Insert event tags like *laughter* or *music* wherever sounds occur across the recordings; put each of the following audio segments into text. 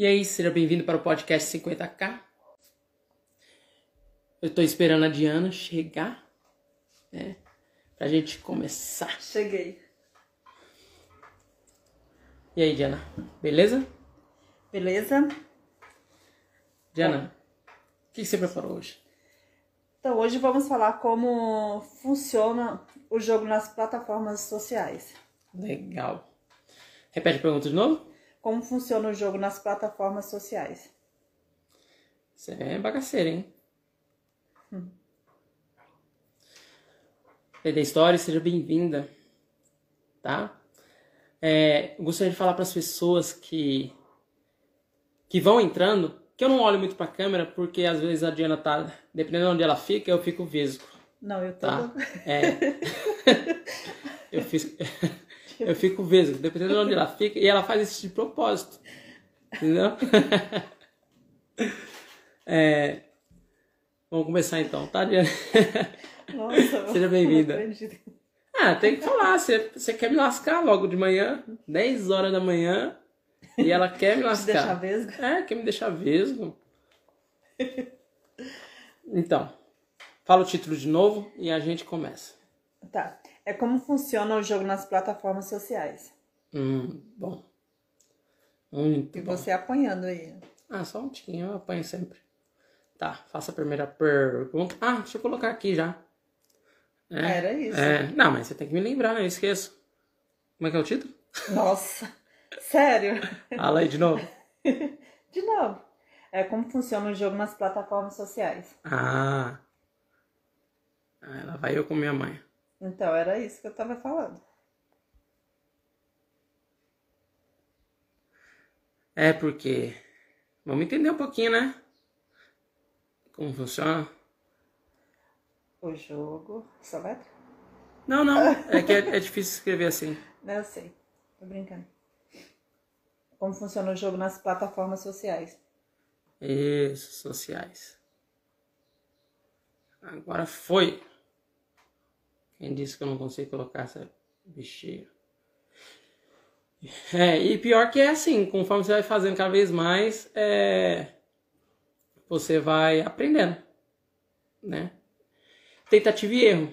E aí, seja bem-vindo para o podcast 50k. Eu estou esperando a Diana chegar, né? Pra gente começar. Cheguei. E aí, Diana, beleza? Beleza? Diana, o que você preparou hoje? Então, hoje vamos falar como funciona o jogo nas plataformas sociais. Legal. Repete a pergunta de novo? Como funciona o jogo nas plataformas sociais? Você é bagaceiro, hein? Hum. da História, seja bem-vinda, tá? É, gostaria de falar para as pessoas que que vão entrando que eu não olho muito pra câmera porque às vezes a Diana tá, dependendo de onde ela fica, eu fico vesgo. Não, eu tô. Tá? É. *laughs* eu, fiz, *laughs* eu fico vesgo, dependendo de onde ela fica, e ela faz isso de propósito. Entendeu? *laughs* é, vamos começar então, tá, Diana? *laughs* Nossa, Seja bem-vinda. Ah, tem que falar. Você, você quer me lascar logo de manhã, 10 horas da manhã. E ela quer me lascar. deixar vesgo? É, quer me deixar vesgo. Então, fala o título de novo e a gente começa. Tá. É como funciona o jogo nas plataformas sociais. Hum, bom. Muito e bom. você apanhando aí. Ah, só um tiquinho, eu apanho sempre. Tá, faça a primeira pergunta. Ah, deixa eu colocar aqui já. É, Era isso. É, não, mas você tem que me lembrar, né? Eu esqueço. Como é que é o título? Nossa. Sério? Fala aí de novo. *laughs* de novo. É como funciona o jogo nas plataformas sociais. Ah. Ela vai eu com minha mãe. Então, era isso que eu tava falando. É porque. Vamos entender um pouquinho, né? Como funciona. O jogo. Só letra? Não, não. *laughs* É que é, é difícil escrever assim. Não, eu sei. Tô brincando como funciona o jogo nas plataformas sociais. Isso, sociais. Agora foi. Quem disse que eu não consigo colocar essa bexiga? É, e pior que é assim, conforme você vai fazendo cada vez mais, é, você vai aprendendo, né? Tentativa e erro.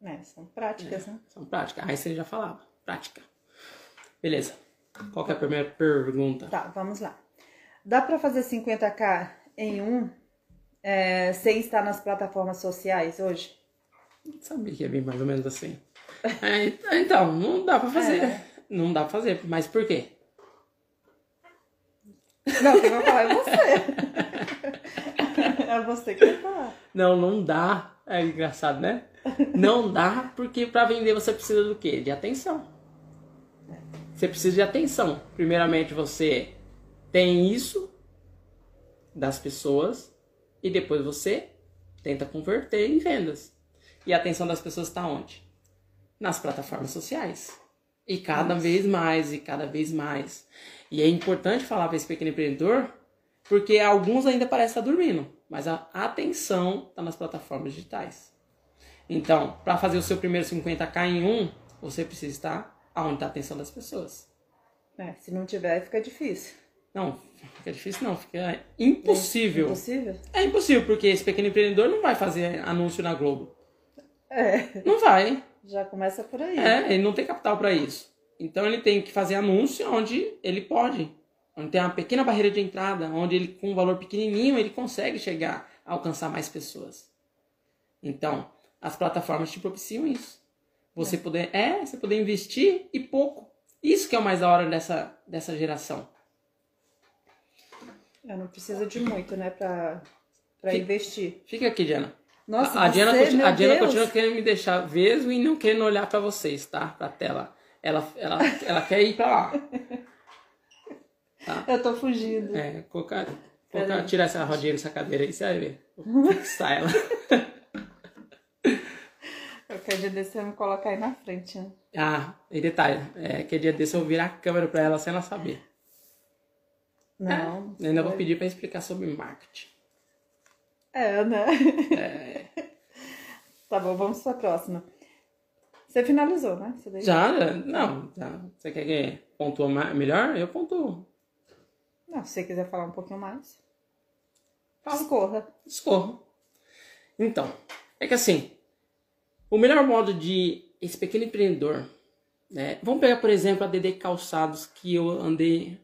É, são práticas, é, né? São práticas. Aí você já falava, prática. Beleza. Qual é a primeira pergunta? Tá, vamos lá. Dá para fazer 50k em um é, sem estar nas plataformas sociais hoje? Sabia que ia vir mais ou menos assim. *laughs* É, então, não dá pra fazer. É. Não dá pra fazer. Mas por quê? Não, quem vai falar é você. é você que vai falar. Não, não dá. É engraçado, né? Não dá porque para vender você precisa do quê? De atenção. Você precisa de atenção. Primeiramente, você tem isso das pessoas e depois você tenta converter em vendas. E a atenção das pessoas está onde? Nas plataformas sociais. E cada Nossa. vez mais, e cada vez mais. E é importante falar para esse pequeno empreendedor, porque alguns ainda parecem estar dormindo, mas a atenção está nas plataformas digitais. Então, para fazer o seu primeiro 50k em um, você precisa estar aonde está a atenção das pessoas. É, se não tiver, fica difícil. Não, fica difícil não, fica impossível. É impossível? É impossível, porque esse pequeno empreendedor não vai fazer anúncio na Globo. É. Não vai. Já começa por aí. É, ele não tem capital para isso. Então ele tem que fazer anúncio onde ele pode. Onde tem uma pequena barreira de entrada, onde ele, com um valor pequenininho, ele consegue chegar a alcançar mais pessoas. Então, as plataformas te propiciam isso. Você é. poder, é, você poder investir e pouco. Isso que é o mais da hora dessa, dessa geração. Eu não precisa de muito, né, fica, investir. Fica aqui, Diana. Nossa, a, você, Diana, continua, a Diana continua querendo me deixar vesgo e não querendo olhar para vocês, tá? Pra tela. Ela, ela, ela quer ir pra lá. Tá? Eu tô fugindo. É, colocar, colocar, tirar essa rodinha dessa cadeira aí, você vai ver. Vou fixar ela. *laughs* Qualquer dia desse eu me colocar aí na frente, né? Ah, e detalhe, é, que dia desse eu virar a câmera pra ela sem ela saber. Não. É, ainda vou pedir pra explicar sobre marketing. É, né? É. tá bom, vamos pra próxima. Você finalizou, né? Você já? Não, já. Você quer que pontua melhor? Eu pontuo. Não, se você quiser falar um pouquinho mais, escorra. Escorra. Então, é que assim, o melhor modo de esse pequeno empreendedor, né? Vamos pegar, por exemplo, a DD Calçados, que eu andei,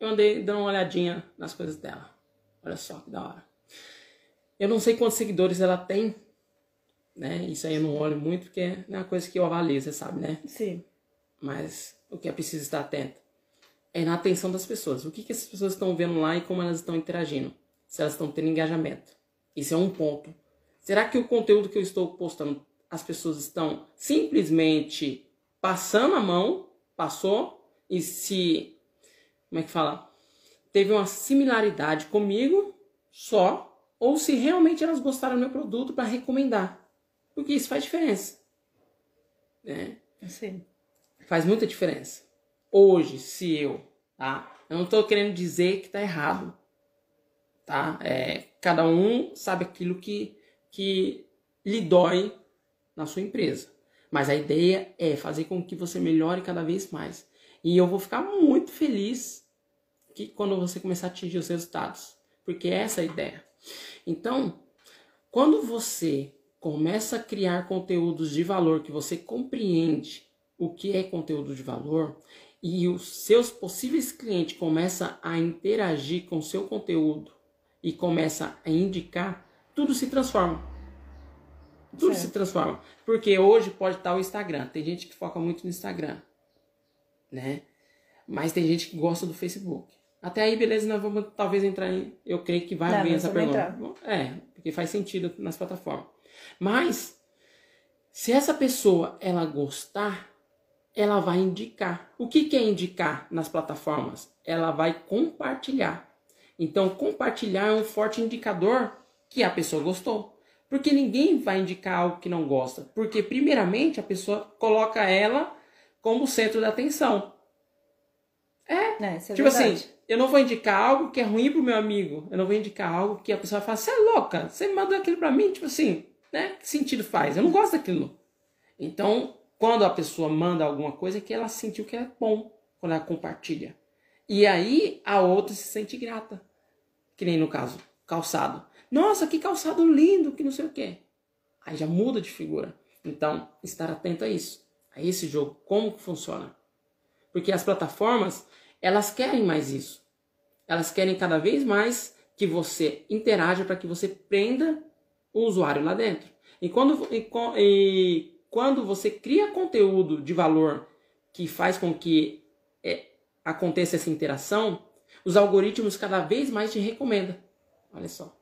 eu andei dando uma olhadinha nas coisas dela. Olha só que da hora. Eu não sei quantos seguidores ela tem, né? Isso aí eu não olho muito, porque não é uma coisa que eu avalio, você sabe, né? Sim. Mas o que é preciso estar atento é na atenção das pessoas. O que, que essas pessoas estão vendo lá e como elas estão interagindo. Se elas estão tendo engajamento. Isso é um ponto. Será que o conteúdo que eu estou postando, as pessoas estão simplesmente passando a mão, passou, e se. Como é que fala? Teve uma similaridade comigo só, ou se realmente elas gostaram do meu produto para recomendar. Porque isso faz diferença. Né? Sim. Faz muita diferença. Hoje, se eu, tá? Eu não estou querendo dizer que tá errado, tá? É, cada um sabe aquilo que, que lhe dói na sua empresa. Mas a ideia é fazer com que você melhore cada vez mais. E eu vou ficar muito feliz que quando você começar a atingir os resultados, porque essa é a ideia. Então, quando você começa a criar conteúdos de valor que você compreende o que é conteúdo de valor e os seus possíveis clientes começam a interagir com o seu conteúdo e começa a indicar, tudo se transforma. Tudo certo. se transforma. Porque hoje pode estar o Instagram. Tem gente que foca muito no Instagram. Né? Mas tem gente que gosta do Facebook. Até aí, beleza, nós vamos talvez entrar em. Eu creio que vai vir essa pergunta. É, porque faz sentido nas plataformas. Mas, se essa pessoa ela gostar, ela vai indicar. O que, que é indicar nas plataformas? Ela vai compartilhar. Então, compartilhar é um forte indicador que a pessoa gostou. Porque ninguém vai indicar algo que não gosta. Porque, primeiramente, a pessoa coloca ela como centro da atenção. É. é, é tipo assim, assim, eu não vou indicar algo que é ruim pro meu amigo. Eu não vou indicar algo que a pessoa fala, você é louca, você mandou aquilo pra mim, tipo assim, né? Que sentido faz? Eu não gosto daquilo. Então, quando a pessoa manda alguma coisa, é que ela sentiu que é bom quando ela compartilha. E aí a outra se sente grata. Que nem no caso, calçado. Nossa, que calçado lindo, que não sei o quê. Aí já muda de figura. Então, estar atento a isso, a esse jogo, como que funciona. Porque as plataformas, elas querem mais isso. Elas querem cada vez mais que você interaja para que você prenda o usuário lá dentro. E quando, e, e quando você cria conteúdo de valor que faz com que é, aconteça essa interação, os algoritmos cada vez mais te recomendam. Olha só.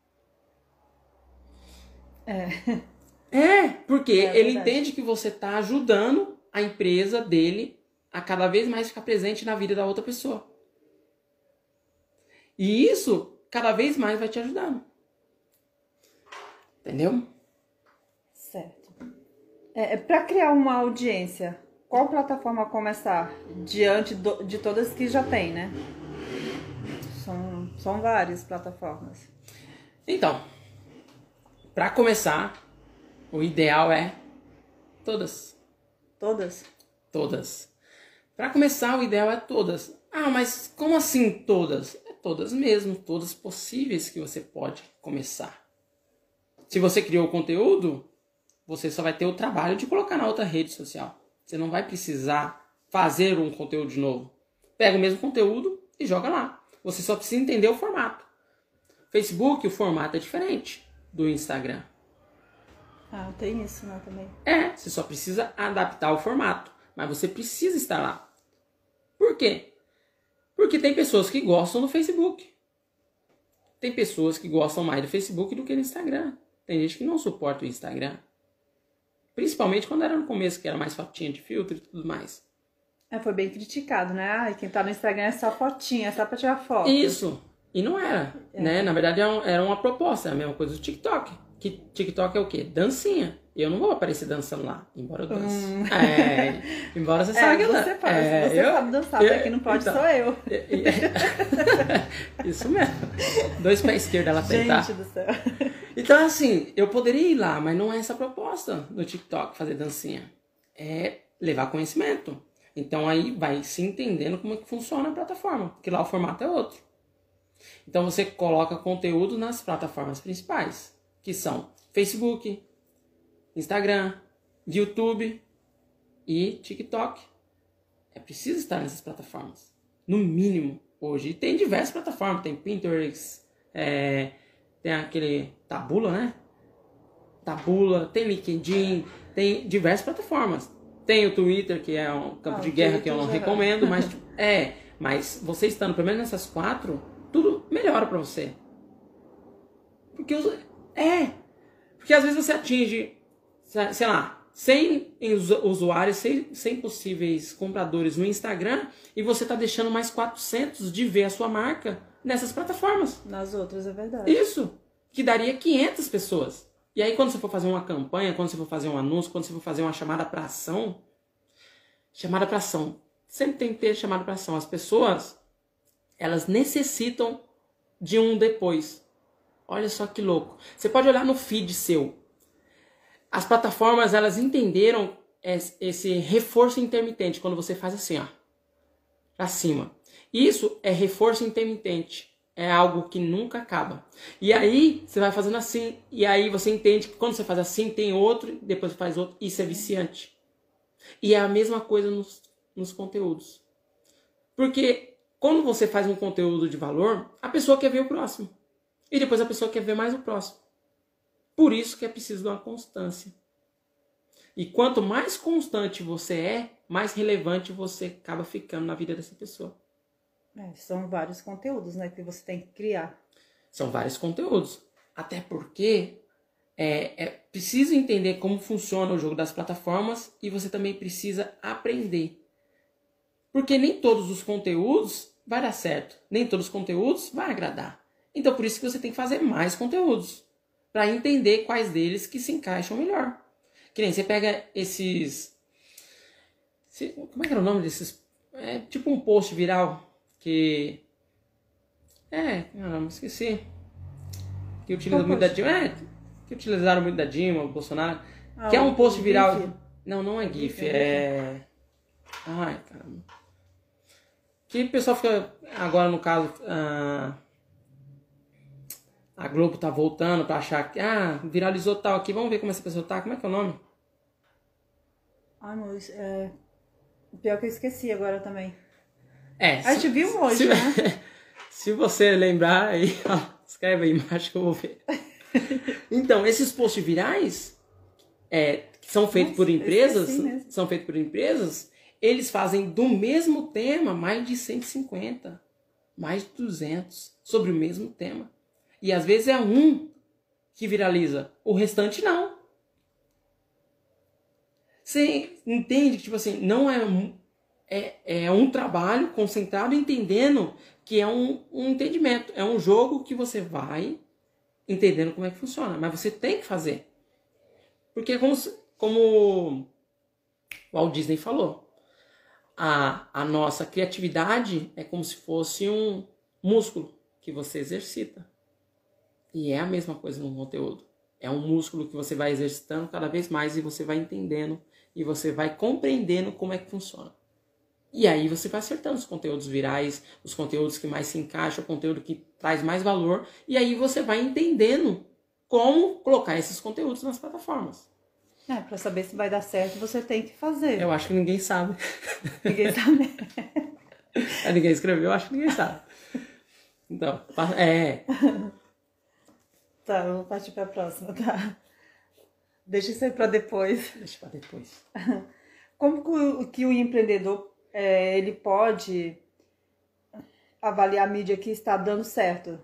É. É, porque é ele entende que você está ajudando a empresa dele a cada vez mais ficar presente na vida da outra pessoa. E isso cada vez mais vai te ajudando. Entendeu? Certo. É, é Para criar uma audiência, qual plataforma começar? Diante do, de todas que já tem, né? São, são várias plataformas. Então, para começar, o ideal é todas. Todas? Todas. Para começar, o ideal é todas. Ah, mas como assim todas? É todas mesmo, todas possíveis que você pode começar. Se você criou o conteúdo, você só vai ter o trabalho de colocar na outra rede social. Você não vai precisar fazer um conteúdo de novo. Pega o mesmo conteúdo e joga lá. Você só precisa entender o formato. Facebook, o formato é diferente do Instagram. Ah, tem isso né, também. É, você só precisa adaptar o formato, mas você precisa estar lá. Por quê? Porque tem pessoas que gostam do Facebook. Tem pessoas que gostam mais do Facebook do que do Instagram. Tem gente que não suporta o Instagram. Principalmente quando era no começo, que era mais fotinha de filtro e tudo mais. É, foi bem criticado, né? Ai, quem tá no Instagram é só fotinha, é só pra tirar foto. Isso. E não era, é. né? Na verdade era uma proposta, é a mesma coisa do TikTok. Que TikTok é o quê? Dancinha. Eu não vou aparecer dançando lá, embora eu dance. Hum. É, embora você *laughs* é, saiba que você pode, é, você eu, sabe dançar, eu, quem não pode então, sou eu. *laughs* Isso mesmo. Dois pés esquerdos ela tentar. Gente do céu. Então, assim, eu poderia ir lá, mas não é essa a proposta do TikTok, fazer dancinha. É levar conhecimento. Então aí vai se entendendo como é que funciona a plataforma, porque lá o formato é outro. Então você coloca conteúdo nas plataformas principais, que são Facebook, Instagram, YouTube e TikTok. É preciso estar nessas plataformas, no mínimo hoje. E tem diversas plataformas, tem Pinterest, é, tem aquele Tabula, né? Tabula, tem LinkedIn, tem diversas plataformas. Tem o Twitter, que é um campo Ah, de guerra que eu não recomendo, mas *laughs* tipo, é, mas você estando pelo menos nessas quatro, tudo melhora pra você. Porque os- é, porque às vezes você atinge, sei lá, 100 usu- usuários, 100, 100 possíveis compradores no Instagram e você tá deixando mais 400 de ver a sua marca nessas plataformas. Nas outras, é verdade. Isso, que daria 500 pessoas. E aí quando você for fazer uma campanha, quando você for fazer um anúncio, quando você for fazer uma chamada para ação, chamada para ação, sempre tem que ter chamada para ação. As pessoas, elas necessitam de um depois. Olha só que louco. Você pode olhar no feed seu. As plataformas, elas entenderam es- esse reforço intermitente quando você faz assim, ó, pra cima. Isso é reforço intermitente. É algo que nunca acaba. E aí, você vai fazendo assim, e aí você entende que quando você faz assim, tem outro, depois faz outro, isso é viciante. E é a mesma coisa nos, nos conteúdos. Porque quando você faz um conteúdo de valor, a pessoa quer ver o próximo. E depois a pessoa quer ver mais o próximo. Por isso que é preciso de uma constância. E quanto mais constante você é, mais relevante você acaba ficando na vida dessa pessoa. É, são vários conteúdos, né, que você tem que criar. São vários conteúdos. Até porque é, é preciso entender como funciona o jogo das plataformas e você também precisa aprender. Porque nem todos os conteúdos vai dar certo, nem todos os conteúdos vai agradar. Então por isso que você tem que fazer mais conteúdos para entender quais deles que se encaixam melhor. Que nem você pega esses se- como é que era o nome desses? É tipo um post viral que é, caramba, esqueci. Que utiliza muito da? Dilma. É, que utilizaram muito da Dilma, o Bolsonaro. Ah, que é um post viral. GIF. Não, não é GIF, GIF, é. Ai, caramba. Que o pessoal fica. Agora, no caso. ah, A Globo tá voltando pra achar que. Ah, viralizou tal aqui. Vamos ver como essa pessoa tá. Como é que é o nome? Ai, meu, isso é... Pior que eu esqueci agora também. É. A gente viu hoje, se, *laughs* né? se você lembrar aí, ó, escreve aí embaixo que eu vou ver. Então, esses posts virais é, que são feitos Nossa, por empresas, são feitos por empresas, eles fazem do mesmo tema mais de 150, mais de 200 sobre o mesmo tema. E às vezes é um que viraliza, o restante não. Você entende que, tipo assim, não é um, é, é um trabalho concentrado entendendo que é um, um entendimento. É um jogo que você vai entendendo como é que funciona. Mas você tem que fazer. Porque é como, como o Walt Disney falou. A, a nossa criatividade é como se fosse um músculo que você exercita. E é a mesma coisa no conteúdo. É um músculo que você vai exercitando cada vez mais e você vai entendendo e você vai compreendendo como é que funciona. E aí você vai acertando os conteúdos virais, os conteúdos que mais se encaixam, o conteúdo que traz mais valor, e aí você vai entendendo como colocar esses conteúdos nas plataformas. É, pra saber se vai dar certo, você tem que fazer. Eu acho que ninguém sabe. Ninguém *laughs* sabe. É, ninguém escreveu, eu acho que ninguém sabe. Então, é. Tá, eu vou partir pra próxima, tá? Deixa isso aí pra depois. Deixa pra depois. *laughs* Como que o, que o empreendedor é, ele pode avaliar a mídia que está dando certo?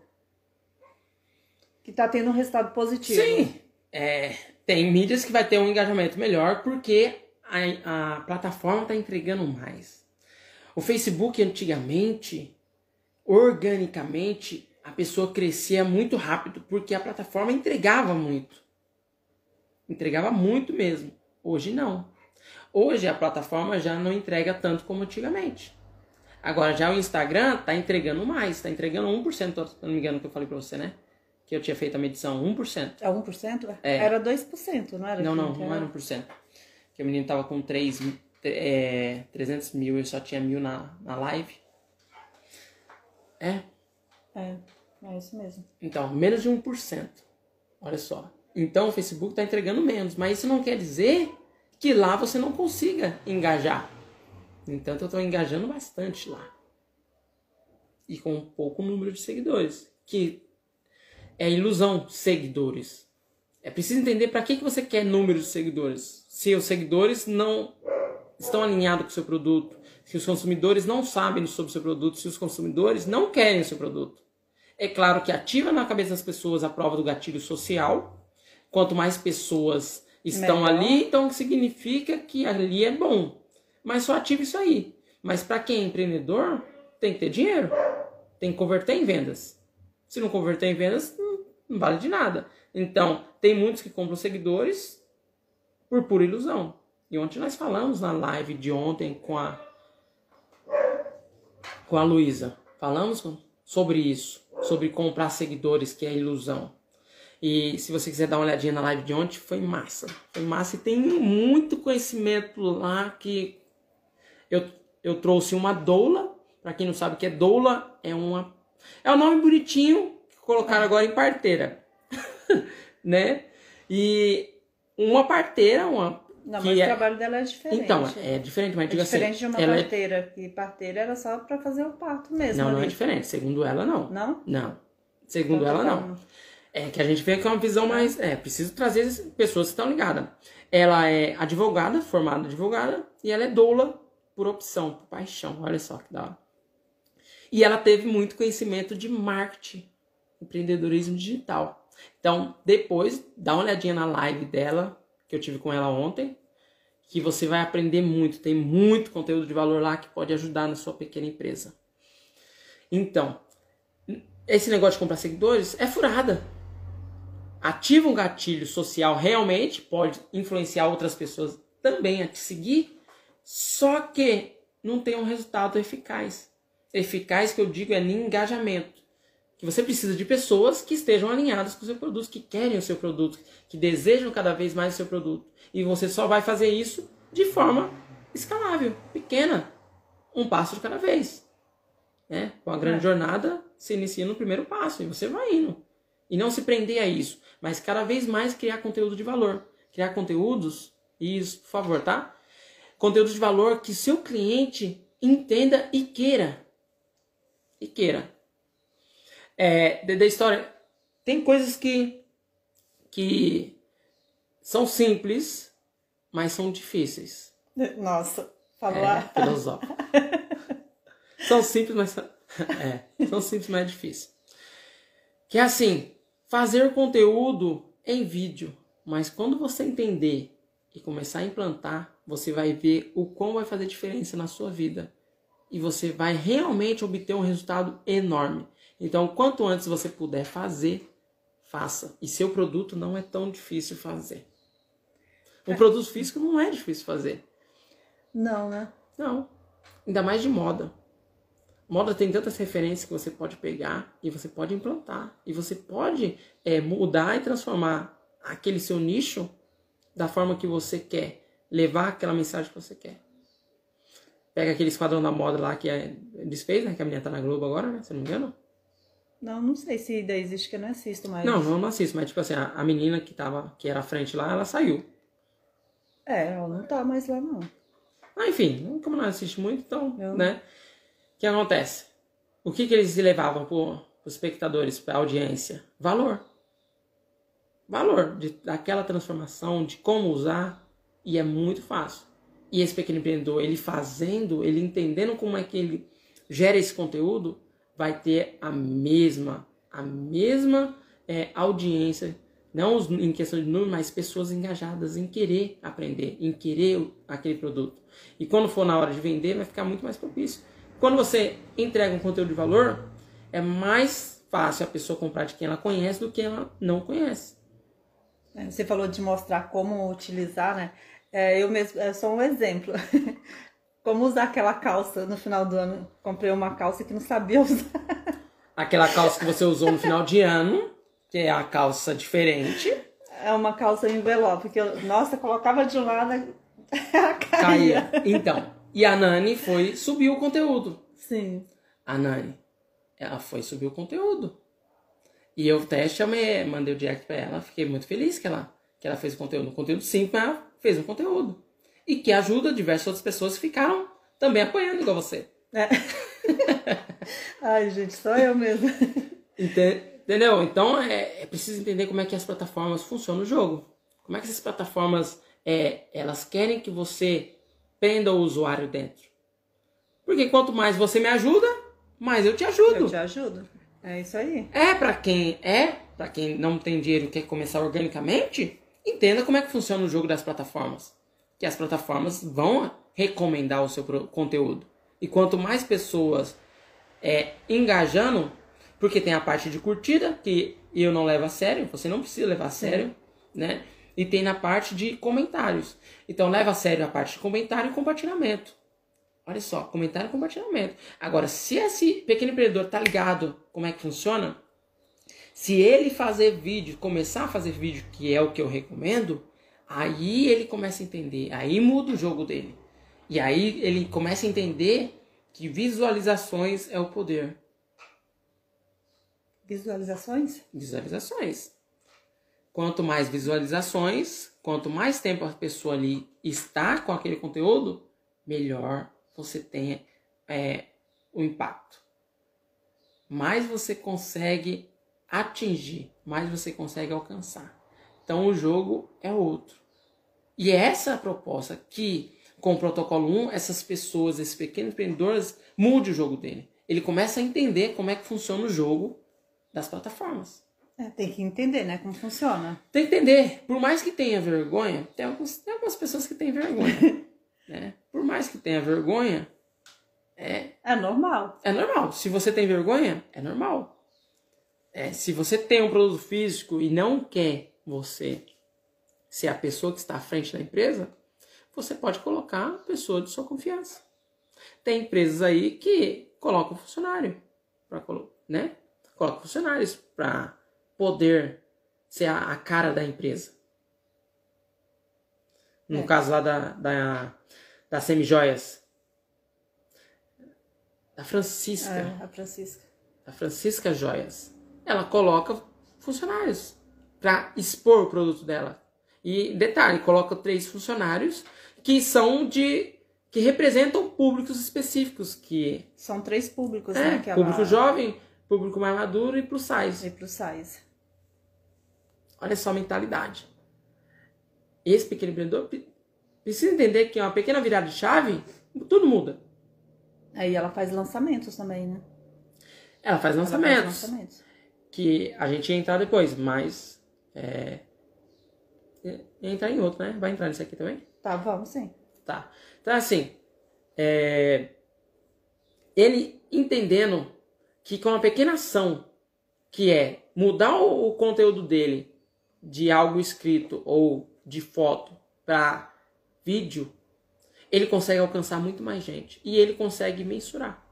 Que está tendo um resultado positivo? Sim, é, tem mídias que vai ter um engajamento melhor porque a, a plataforma está entregando mais. O Facebook antigamente, organicamente, a pessoa crescia muito rápido porque a plataforma entregava muito. Entregava muito mesmo. Hoje não. Hoje a plataforma já não entrega tanto como antigamente. Agora já o Instagram tá entregando mais, tá entregando 1%, se eu não me engano que eu falei pra você, né? Que eu tinha feito a medição, 1%. É 1%? É. Era 2%, não era? Não, não, não era 1%. Que o menino tava com 3, é, 300 mil, eu só tinha mil na, na live. É, É. É isso mesmo. Então, menos de 1%. Olha só. Então o Facebook está entregando menos, mas isso não quer dizer que lá você não consiga engajar. Entanto, eu estou engajando bastante lá. E com um pouco número de seguidores. Que é ilusão, seguidores. É preciso entender para que, que você quer número de seguidores. Se os seguidores não estão alinhados com o seu produto, se os consumidores não sabem sobre o seu produto, se os consumidores não querem o seu produto. É claro que ativa na cabeça das pessoas a prova do gatilho social. Quanto mais pessoas estão Melhor. ali, então significa que ali é bom. Mas só ativa isso aí. Mas para quem é empreendedor, tem que ter dinheiro. Tem que converter em vendas. Se não converter em vendas, não vale de nada. Então, tem muitos que compram seguidores por pura ilusão. E ontem nós falamos na live de ontem com a com a Luísa. Falamos sobre isso, sobre comprar seguidores, que é ilusão. E se você quiser dar uma olhadinha na live de ontem, foi massa. Foi massa e tem muito conhecimento lá que eu, eu trouxe uma doula. Para quem não sabe o que é doula, é uma é um nome bonitinho que colocaram agora em parteira. *laughs* né? E uma parteira, uma. Não, mas é... o trabalho dela é diferente. Então, é diferente, mas é diga diferente assim. de uma ela é parteira, é... que parteira era só para fazer o parto mesmo. Não, ali. não é diferente. Segundo ela, não. Não? Não. Segundo Então tá ela, não. É que a gente vê que é uma visão mais. É, preciso trazer pessoas que estão ligadas. Ela é advogada, formada advogada, e ela é doula por opção, por paixão. Olha só que da hora. E ela teve muito conhecimento de marketing, empreendedorismo digital. Então, depois, dá uma olhadinha na live dela, que eu tive com ela ontem, que você vai aprender muito. Tem muito conteúdo de valor lá que pode ajudar na sua pequena empresa. Então, esse negócio de comprar seguidores é furada. Ativa um gatilho social realmente, pode influenciar outras pessoas também a te seguir, só que não tem um resultado eficaz. Eficaz que eu digo é em engajamento. Que você precisa de pessoas que estejam alinhadas com o seu produto, que querem o seu produto, que desejam cada vez mais o seu produto. E você só vai fazer isso de forma escalável, pequena, um passo de cada vez. Né? Com a grande É. jornada, se inicia no primeiro passo e você vai indo. E não se prender a isso, mas cada vez mais criar conteúdo de valor. Criar conteúdos, isso, por favor, tá? Conteúdos de valor que seu cliente entenda e queira. E queira. É, da história, tem coisas que, que são simples, mas são difíceis. Nossa, falou É, filosófico. *laughs* são simples, mas são, é, são simples, mas é difícil. Que é assim, fazer conteúdo em vídeo, mas quando você entender e começar a implantar, você vai ver o quão vai fazer diferença na sua vida. E você vai realmente obter um resultado enorme. Então, quanto antes você puder fazer, faça. E seu produto não é tão difícil fazer. Um produto físico não é difícil fazer. Não, né? Não. Ainda mais de moda. Moda tem tantas referências que você pode pegar e você pode implantar. E você pode é, mudar e transformar aquele seu nicho da forma que você quer. Levar aquela mensagem que você quer. Pega aquele esquadrão da moda lá que é, desfez, né? Que a menina tá na Globo agora, né? Se não me engano. Não, não sei se ainda existe que eu não assisto mais. Não, não, não assisto. Mas tipo assim, a, a menina que, tava, que era à frente lá, ela saiu. É, ela não tá mais lá, não. Ah, enfim, como não assiste muito, então, Eu- né? O que acontece? O que, que eles levavam para os espectadores, para a audiência? Valor. Valor de, daquela transformação, de como usar, e é muito fácil. E esse pequeno empreendedor, ele fazendo, ele entendendo como é que ele gera esse conteúdo, vai ter a mesma, a mesma é, audiência, não em questão de número, mas pessoas engajadas em querer aprender, em querer aquele produto. E quando for na hora de vender, vai ficar muito mais propício. Quando você entrega um conteúdo de valor, é mais fácil a pessoa comprar de quem ela conhece do que ela não conhece. É, Você falou de mostrar como utilizar, né? É, eu mesmo, é só um exemplo. *laughs* Como usar aquela calça no final do ano. Comprei uma calça que não sabia usar. Aquela calça que você usou no final de ano, que é a calça diferente, É uma calça envelope, que eu, nossa, colocava de um lado, *laughs* ela caía. caía. Então, e a Nani foi subir o conteúdo. Sim. A Nani, ela foi subir o conteúdo. E eu até chamei, mandei o direct pra ela, fiquei muito feliz que ela, que ela fez o conteúdo. Um conteúdo simples, mas ela fez um conteúdo. E que ajuda diversas outras pessoas que ficaram também apoiando igual você. É. *laughs* Ai, gente, só eu mesmo. Entendeu? Então é, é, preciso entender como é que as plataformas funcionam no jogo. Como é que essas plataformas é, elas querem que você prenda o usuário dentro. Porque quanto mais você me ajuda, mais eu te ajudo. Eu te ajudo. É isso aí. É para quem é, para quem não tem dinheiro e quer começar organicamente, entenda como é que funciona o jogo das plataformas. Que as plataformas vão recomendar o seu conteúdo. E quanto mais pessoas é, engajando, porque tem a parte de curtida, que eu não levo a sério, você não precisa levar a sério, Sim. né? E tem na parte de comentários. Então leva a sério a parte de comentário e compartilhamento. Olha só, comentário e compartilhamento. Agora, se esse pequeno empreendedor tá ligado como é que funciona, se ele fazer vídeo, começar a fazer vídeo, que é o que eu recomendo, aí ele começa a entender, aí muda o jogo dele. E aí ele começa a entender que visualizações é o poder. Visualizações? Visualizações. Quanto mais visualizações, quanto mais tempo a pessoa ali está com aquele conteúdo, melhor você tem é, o impacto. Mais você consegue atingir, mais você consegue alcançar. Então o jogo é outro. E é essa a proposta que, com o protocolo 1, essas pessoas, esses pequenos empreendedores, mude o jogo dele. Ele começa a entender como é que funciona o jogo das plataformas. É, tem que entender, né, como funciona. Tem que entender. Por mais que tenha vergonha, tem, alguns, tem algumas pessoas que têm vergonha. *laughs* né? Por mais que tenha vergonha, é. É normal. É normal. Se você tem vergonha, é normal. É, se você tem um produto físico e não quer você ser a pessoa que está à frente da empresa, você pode colocar a pessoa de sua confiança. Tem empresas aí que colocam funcionário, pra, né? Colocam funcionários para poder ser a, a cara da empresa. No é. caso lá da, da, da Semijoias. Da Francisca. É, a Francisca. Da Francisca Joias. Ela coloca funcionários para expor o produto dela. E detalhe, coloca três funcionários que são de que representam públicos específicos que são três públicos, é, né? Que público jovem, público mais maduro e plus size. E plus size. Olha só a mentalidade. Esse pequeno empreendedor precisa entender que é uma pequena virada de chave, tudo muda. Aí ela faz lançamentos também, né? Ela faz lançamentos. Ela faz lançamentos. Que a gente ia entrar depois, mas. É, entrar em outro, né? Vai entrar nesse aqui também? Tá, vamos sim. Tá. Então, assim. É, ele entendendo que com uma pequena ação, que é mudar o, o conteúdo dele de algo escrito ou de foto para vídeo, ele consegue alcançar muito mais gente e ele consegue mensurar.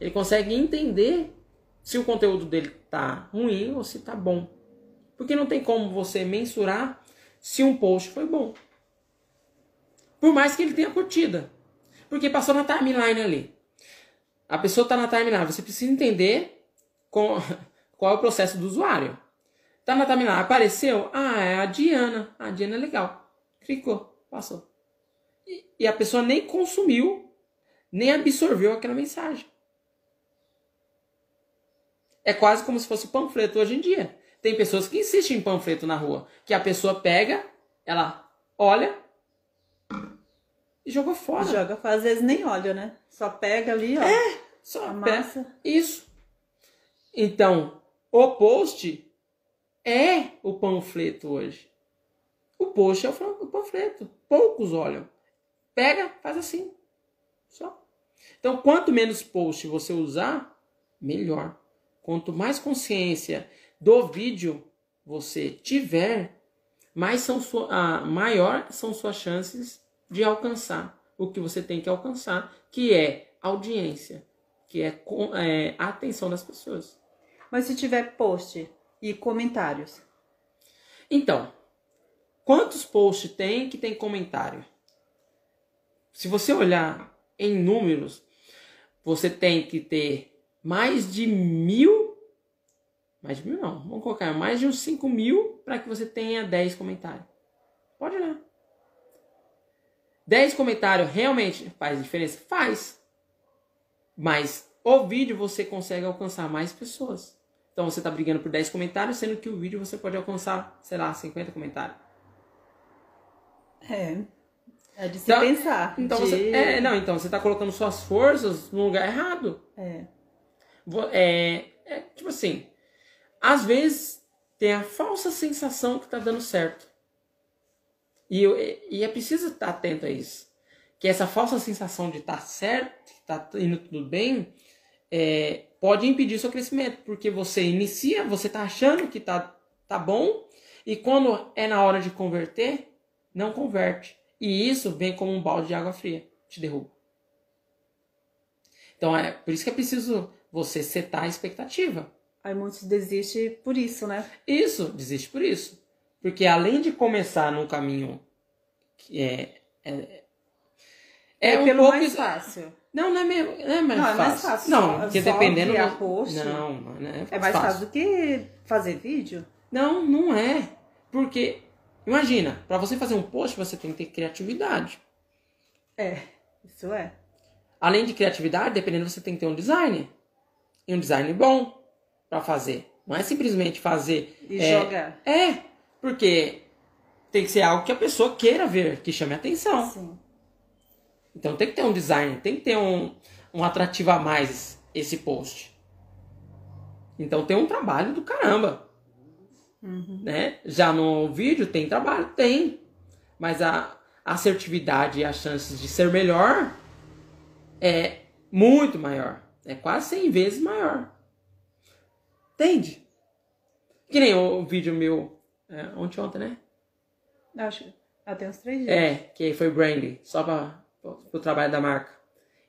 Ele consegue entender se o conteúdo dele tá ruim ou se tá bom. Porque não tem como você mensurar se um post foi bom. Por mais que ele tenha curtida. Porque passou na timeline ali. A pessoa está na timeline, você precisa entender com, *laughs* qual é o processo do usuário. Tá na timeline, apareceu? Ah, é a Diana. A Diana é legal. Clicou, passou. E, e a pessoa nem consumiu, nem absorveu aquela mensagem. É quase como se fosse panfleto hoje em dia. Tem pessoas que insistem em panfleto na rua. Que a pessoa pega, ela olha e joga fora. Joga fora. Às vezes nem olha, né? Só pega ali, ó. É, só a massa. Isso. Então, o post é o panfleto hoje. O post é o panfleto. Poucos olham. Pega, faz assim. Só. Então, quanto menos post você usar, melhor. Quanto mais consciência do vídeo você tiver, mais são sua, ah, maior são suas chances de alcançar o que você tem que alcançar, que é audiência, que é, é a atenção das pessoas. Mas se tiver post e comentários. Então, quantos posts tem que tem comentário? Se você olhar em números, você tem que ter mais de mil, Mais de mil não. Vamos colocar mais de uns 5 mil para que você tenha 10 comentários. Pode olhar. 10 comentários realmente faz diferença? Faz. Mas o vídeo você consegue alcançar mais pessoas. Então você está brigando por 10 comentários, sendo que o vídeo você pode alcançar, sei lá, 50 comentários. É. É de se Então- pensar. Então de... você. É, não, então você está colocando suas forças no lugar errado. É. É, é, tipo assim, às vezes tem a falsa sensação que tá dando certo. E, eu- e é preciso estar atento a isso. Que essa falsa sensação de estar certo, que tá indo tudo bem, é, pode impedir seu crescimento. Porque você inicia, você tá achando que tá, tá bom, e quando é na hora de converter, não converte. E isso vem como um balde de água fria, te derruba. Então é por isso que é preciso você setar a expectativa. Aí muitos desistem por isso, né? Isso, desiste por isso. Porque além de começar num caminho que é. É, É, um pelo pouco. mais fácil. Não, não é, meio, não é mais Não, é fácil. mais fácil. Não, porque dependendo. criar do- post. Não, não é, É mais fácil do que fazer vídeo. Não, não é. Porque, imagina, para você fazer um post, você tem que ter criatividade. É, isso é. Além de criatividade, dependendo, você tem que ter um design. E um design bom para fazer. Não é simplesmente fazer. E é, jogar. É, porque tem que ser algo que a pessoa queira ver, que chame a atenção. Sim. Então tem que ter um design, tem que ter um, um atrativo a mais esse post. Então tem um trabalho do caramba. Né? Já no vídeo tem trabalho? Tem. Mas a assertividade e as chances de ser melhor é muito maior. É quase 100 vezes maior. Entende? Que nem o vídeo meu é, ontem, ontem, né? Acho até uns três dias. É, que foi branding, só para o trabalho da marca.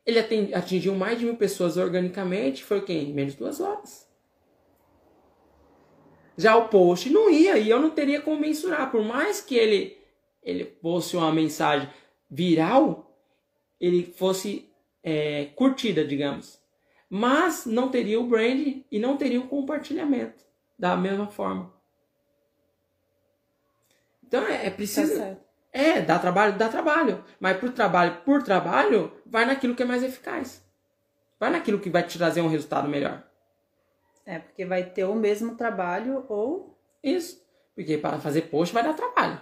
Ele atingiu mais de mil pessoas organicamente, foi o quê? Em menos de duas horas. Já o post não ia, e eu não teria como mensurar. Por mais que ele, ele fosse uma mensagem viral, ele fosse é, curtida, digamos. Mas não teria o brand e não teria o compartilhamento da mesma forma. Então é, é Tá preciso. certo. É, dá trabalho, dá trabalho. Mas por trabalho, por trabalho, vai naquilo que é mais eficaz. Vai naquilo que vai te trazer um resultado melhor. É, porque vai ter o mesmo trabalho ou. Isso. Porque para fazer post vai dar trabalho.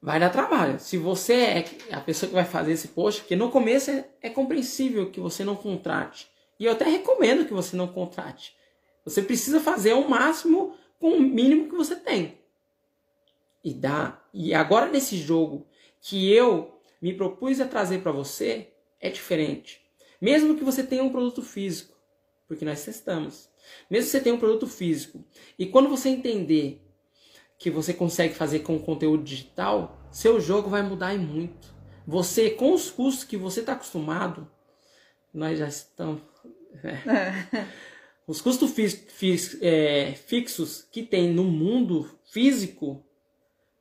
Vai dar trabalho. Se você é a pessoa que vai fazer esse post, porque no começo é, é compreensível que você não contrate. E eu até recomendo que você não contrate. Você precisa fazer o máximo com o mínimo que você tem. E dá. E agora nesse jogo que eu me propus a trazer para você é diferente. Mesmo que você tenha um produto físico, porque nós testamos. Mesmo que você tenha um produto físico e quando você entender que você consegue fazer com conteúdo digital, seu jogo vai mudar em muito. Você, com os custos que você está acostumado, nós já estamos. É. Os custos fis- fis- é, fixos que tem no mundo físico,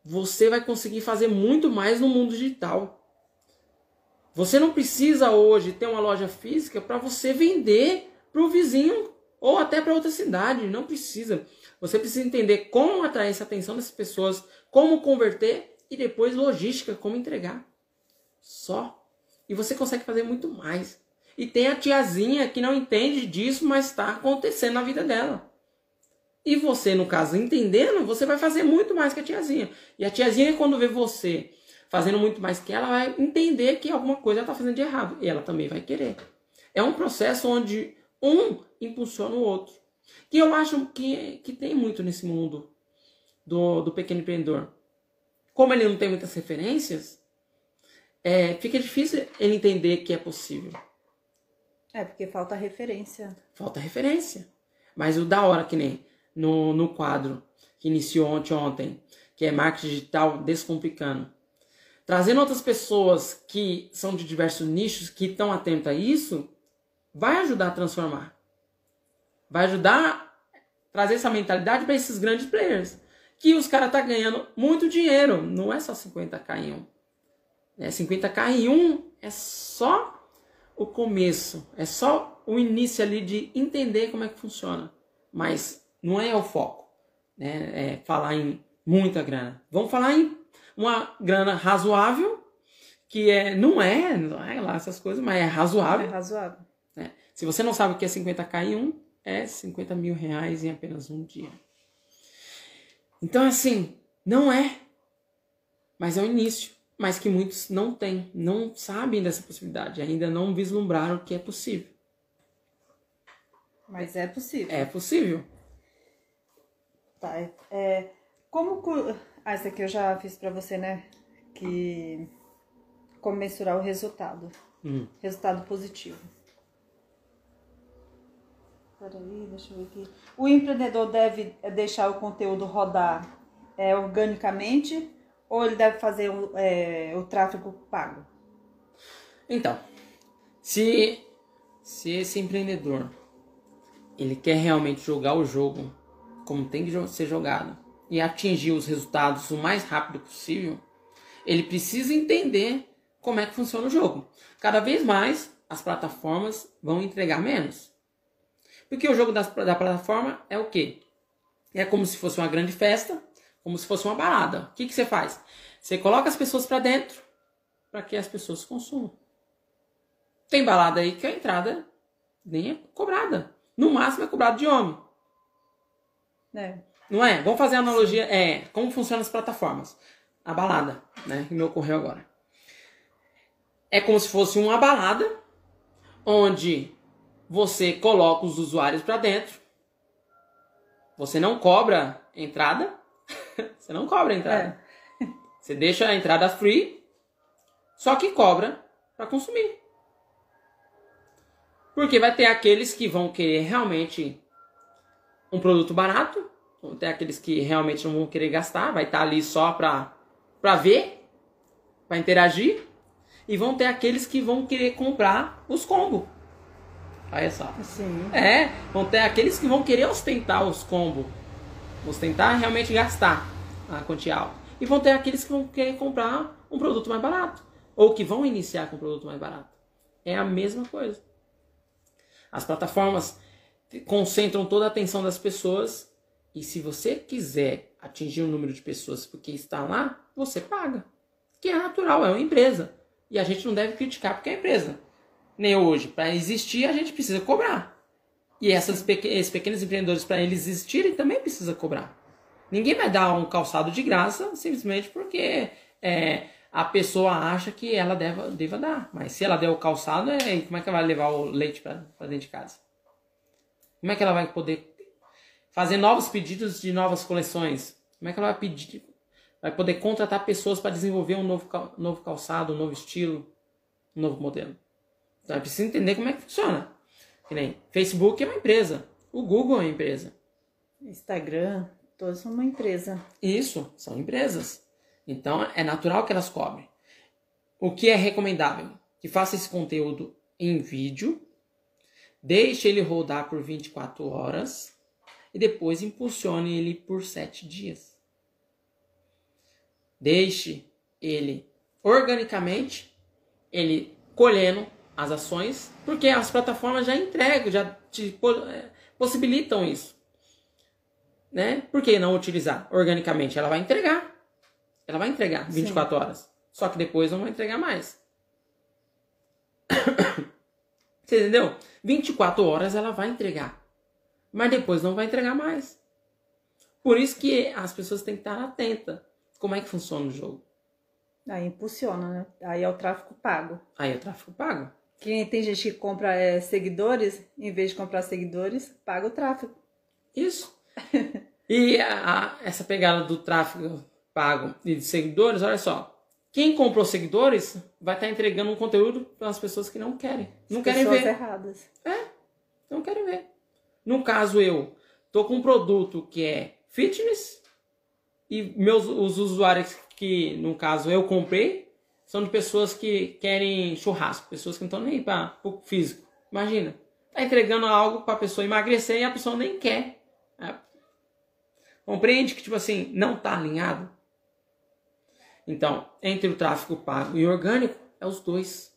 você vai conseguir fazer muito mais no mundo digital. Você não precisa hoje ter uma loja física para você vender para o vizinho ou até para outra cidade. Não precisa. Você precisa entender como atrair essa atenção dessas pessoas, como converter e depois logística, como entregar. Só. E você consegue fazer muito mais. E tem a tiazinha que não entende disso, mas está acontecendo na vida dela. E você, no caso, entendendo, você vai fazer muito mais que a tiazinha. E a tiazinha, quando vê você fazendo muito mais que ela, vai entender que alguma coisa está fazendo de errado. E ela também vai querer. É um processo onde um impulsiona o outro. Que eu acho que, que tem muito nesse mundo do, do pequeno empreendedor. Como ele não tem muitas referências, é, fica difícil ele entender que é possível. É, porque falta referência. Falta referência. Mas o da hora que nem no, no quadro que iniciou ontem, ontem, que é marketing digital descomplicando. Trazendo outras pessoas que são de diversos nichos, que estão atentas a isso, vai ajudar a transformar. Vai ajudar a trazer essa mentalidade para esses grandes players. Que os caras tá ganhando muito dinheiro. Não é só 50k em um. É 50k em um é só o começo. É só o início ali de entender como é que funciona. Mas Não é o foco, né? É falar em muita grana. Vamos falar em uma grana razoável, que é não é, não é lá essas coisas, mas é razoável. É razoável. né? Se você não sabe o que é 50k em um, é 50 mil reais em apenas um dia. Então, assim, não é, mas é o início. Mas que muitos não têm, não sabem dessa possibilidade, ainda não vislumbraram que é possível. Mas é possível. É possível. Tá. é- É, como. Ah, essa aqui eu já fiz pra você, né? Que. Como mensurar o resultado. Hum. Resultado positivo. Peraí, deixa eu ver aqui. O empreendedor deve deixar o conteúdo rodar é, organicamente ou ele deve fazer o, é, o tráfego pago? Então, se, se esse empreendedor ele quer realmente jogar o jogo como tem que ser jogado e atingir os resultados o mais rápido possível, ele precisa entender como é que funciona o jogo. Cada vez mais as plataformas vão entregar menos. Porque o jogo das, da plataforma é o quê? É como se fosse uma grande festa, como se fosse uma balada. O que, que você faz? Você coloca as pessoas para dentro para que as pessoas consumam. Tem balada aí que a entrada nem é cobrada. No máximo é cobrado de homem. É. Não é? Vamos fazer a analogia. É, como funcionam as plataformas. A balada, né? Que me ocorreu agora. É como se fosse uma balada onde você coloca os usuários para dentro. Você não cobra entrada. *laughs* você não cobra entrada. *laughs* Você deixa a entrada free, só que cobra para consumir. Porque vai ter aqueles que vão querer realmente um produto barato, vão ter aqueles que realmente não vão querer gastar, vai estar ali só para para ver, para interagir, e vão ter aqueles que vão querer comprar os combos. Olha só. Sim. É, vão ter aqueles que vão querer ostentar os combos. Ostentar realmente gastar a quantia alta. E vão ter aqueles que vão querer comprar um produto mais barato. Ou que vão iniciar com um produto mais barato. É a mesma coisa. As plataformas concentram toda a atenção das pessoas. E se você quiser atingir um número de pessoas porque está lá, você paga. Que é natural, é uma empresa. E a gente não deve criticar porque é empresa. Nem hoje. Para existir, a gente precisa cobrar. E essas esses pequenos empreendedores, para eles existirem, também precisa cobrar. Ninguém vai dar um calçado de graça simplesmente porque é, a pessoa acha que ela deva, deva dar. Mas se ela der o calçado, é, como é que ela vai levar o leite para dentro de casa? Como é que ela vai poder fazer novos pedidos de novas coleções? Como é que ela vai pedir? Vai poder contratar pessoas para desenvolver um novo, novo calçado, um novo estilo, um novo modelo. Então é preciso entender como é que funciona. Que nem Facebook é uma empresa, o Google é uma empresa. Instagram, todos são uma empresa. Isso, são empresas. Então é natural que elas cobrem. O que é recomendável? Que faça esse conteúdo em vídeo, deixe ele rodar por 24 horas e depois impulsione ele por 7 dias. Deixe ele organicamente, ele colhendo as ações, porque as plataformas já entregam, já te eh, possibilitam isso né? Por que não utilizar organicamente? Ela vai entregar. Ela vai entregar 24 horas. Só que depois não vai entregar mais. *coughs* Você entendeu? 24 horas ela vai entregar. Mas depois não vai entregar mais. Por isso que as pessoas têm que estar atentas. Como é que funciona o jogo? Aí impulsiona, né? Aí é o tráfego pago. Aí é o tráfego pago. Que tem gente que compra é, seguidores, em vez de comprar seguidores, paga o tráfego. Isso. E a- a- essa pegada do tráfego pago e de seguidores, olha só. Quem comprou seguidores vai estar entregando um conteúdo para as pessoas que não querem. Não querem Pessoas ver. erradas. Não querem ver. No caso, eu tô com um produto que é fitness e meus os usuários que, no caso, eu comprei são de pessoas que querem churrasco, pessoas que não estão nem para o físico. Imagina, tá entregando algo para a pessoa emagrecer e a pessoa nem quer. É. Compreende que, tipo assim, não tá alinhado? Então, entre o tráfego pago e orgânico, é os dois.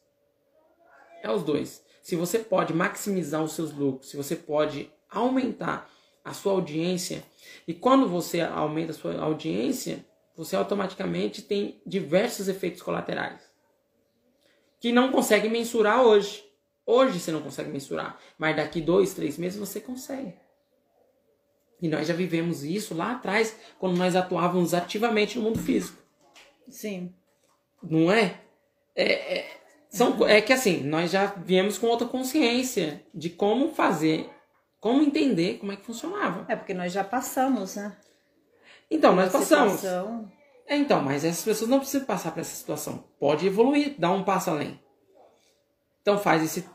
É os dois. Se você pode maximizar os seus lucros, se você pode aumentar a sua audiência. E quando você aumenta a sua audiência, você automaticamente tem diversos efeitos colaterais que não consegue mensurar hoje. Hoje você não consegue mensurar, mas daqui dois, três meses você consegue. E nós já vivemos isso lá atrás, quando nós atuávamos ativamente no mundo físico. Sim. Não é? É, é, são, é que assim, nós já viemos com outra consciência de como fazer, como entender como é que funcionava. É porque nós já passamos, né? Então, nós passamos. Situação... É, então, mas essas pessoas não precisam passar por essa situação. Pode evoluir, dar um passo além. Então faz esse,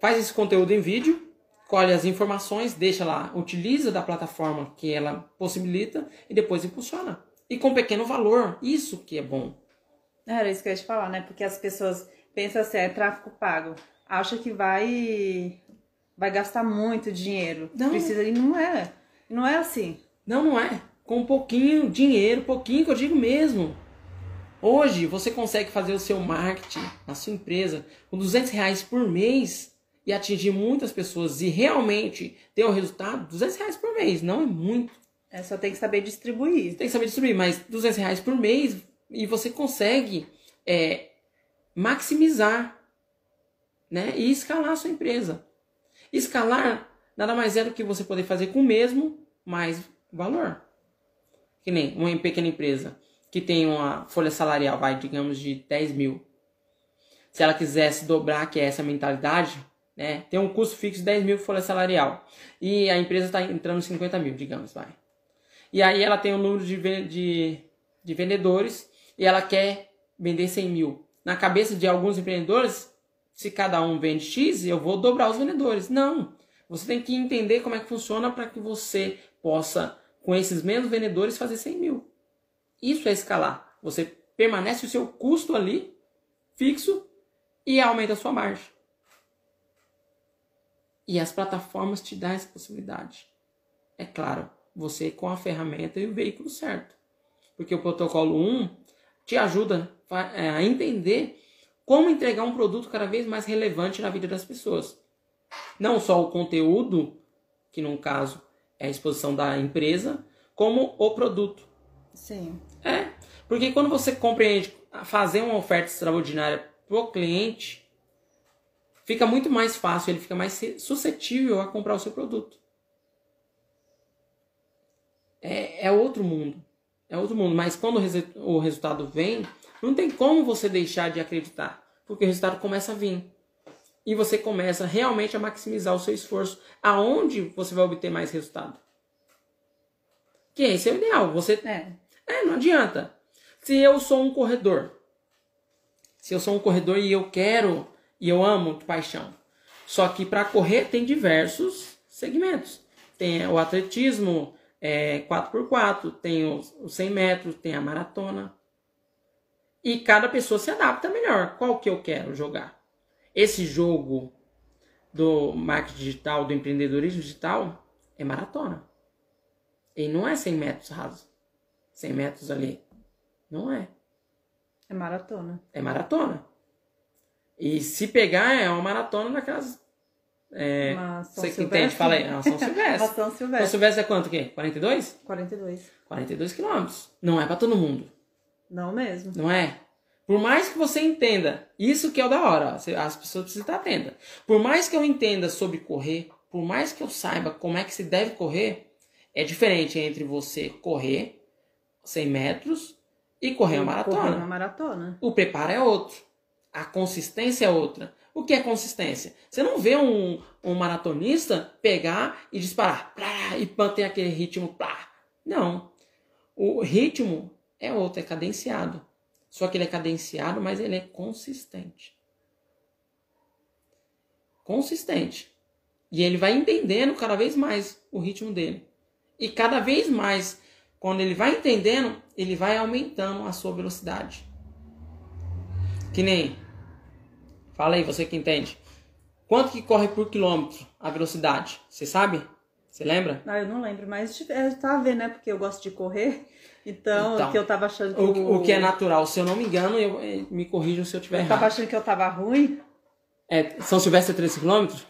faz esse conteúdo em vídeo, colhe as informações, deixa lá, utiliza da plataforma que ela possibilita e depois impulsiona. E com pequeno valor, isso que é bom. Era isso que eu ia te falar, né? Porque as pessoas pensam assim, é tráfico pago. Acha que vai vai gastar muito dinheiro. Não. Precisa e não é. Não é assim. Não, não é. Com pouquinho dinheiro, pouquinho que eu digo mesmo. Hoje você consegue fazer o seu marketing na sua empresa com 200 reais por mês e atingir muitas pessoas e realmente ter o um resultado, 200 reais por mês, não é muito. É, só tem que saber distribuir. Tem que saber distribuir, mas 200 reais por mês e você consegue é, maximizar né, e escalar a sua empresa. Escalar nada mais é do que você poder fazer com o mesmo mais valor. Que nem uma pequena empresa que tem uma folha salarial, vai, digamos, de 10 mil. Se ela quisesse dobrar, que é essa mentalidade, né? Tem um custo fixo de 10 mil folha salarial. E a empresa está entrando 50 mil, digamos, vai. E aí ela tem um número de, de, de vendedores e ela quer vender 100 mil. Na cabeça de alguns empreendedores, se cada um vende X, eu vou dobrar os vendedores. Não. Você tem que entender como é que funciona para que você possa, com esses mesmos vendedores, fazer 100 mil. Isso é escalar. Você permanece o seu custo ali fixo e aumenta a sua margem. E as plataformas te dão essa possibilidade. É claro, você com a ferramenta e o veículo certo. Porque o protocolo 1 te ajuda é, a entender como entregar um produto cada vez mais relevante na vida das pessoas. Não só o conteúdo, que no caso é a exposição da empresa, como o produto. Sim. É, porque quando você compreende fazer uma oferta extraordinária pro cliente, fica muito mais fácil, ele fica mais suscetível a comprar o seu produto. É, é outro mundo. É outro mundo. Mas quando o, o resultado vem, não tem como você deixar de acreditar. Porque o resultado começa a vir. E você começa realmente a maximizar o seu esforço. Aonde você vai obter mais resultado? Que esse é o ideal. Você É. é, não adianta. Se eu sou um corredor, se eu sou um corredor e eu quero e eu amo de paixão, só que para correr tem diversos segmentos. Tem o atletismo é, 4x4, tem os, os 100 metros, tem a maratona. E cada pessoa se adapta melhor. Qual que eu quero jogar? Esse jogo do marketing digital, do empreendedorismo digital, é maratona. E não é 100 metros raso. 100 metros ali. Não é. É maratona. É maratona. E se pegar, é uma maratona daquelas. É, você que entende, fala aí. Uma São *laughs* Silvestre. São São Silvestre. Silvestre é quanto? O quê? 42? 42. 42 quilômetros. Não é pra todo mundo. Não mesmo. Não é? Por mais que você entenda, isso que é o da hora, as pessoas precisam estar atentas. Por mais que eu entenda sobre correr, por mais que eu saiba como é que se deve correr, é diferente entre você correr 100 metros e correr uma Correr maratona. uma maratona. O preparo é outro. A consistência é outra. O que é consistência? Você não vê um, um maratonista pegar e disparar plá, e manter aquele ritmo. Plá. Não. O ritmo é outro, é cadenciado. Só que ele é cadenciado, mas ele é consistente. Consistente. E ele vai entendendo cada vez mais o ritmo dele. E cada vez mais, quando ele vai entendendo, ele vai aumentando a sua velocidade. Que nem. Fala aí, você que entende. Quanto que corre por quilômetro a velocidade? Você sabe? Você lembra? Ah, eu não lembro, mas eu tava vendo, né? Porque eu gosto de correr. *laughs* Então, Então, que eu tava achando que. O, o que é natural, se eu não me engano, eu, eh, me corrijam se eu estiver Eu tava errado. achando que eu tava ruim. É, São Silvestre é 13 quilômetros?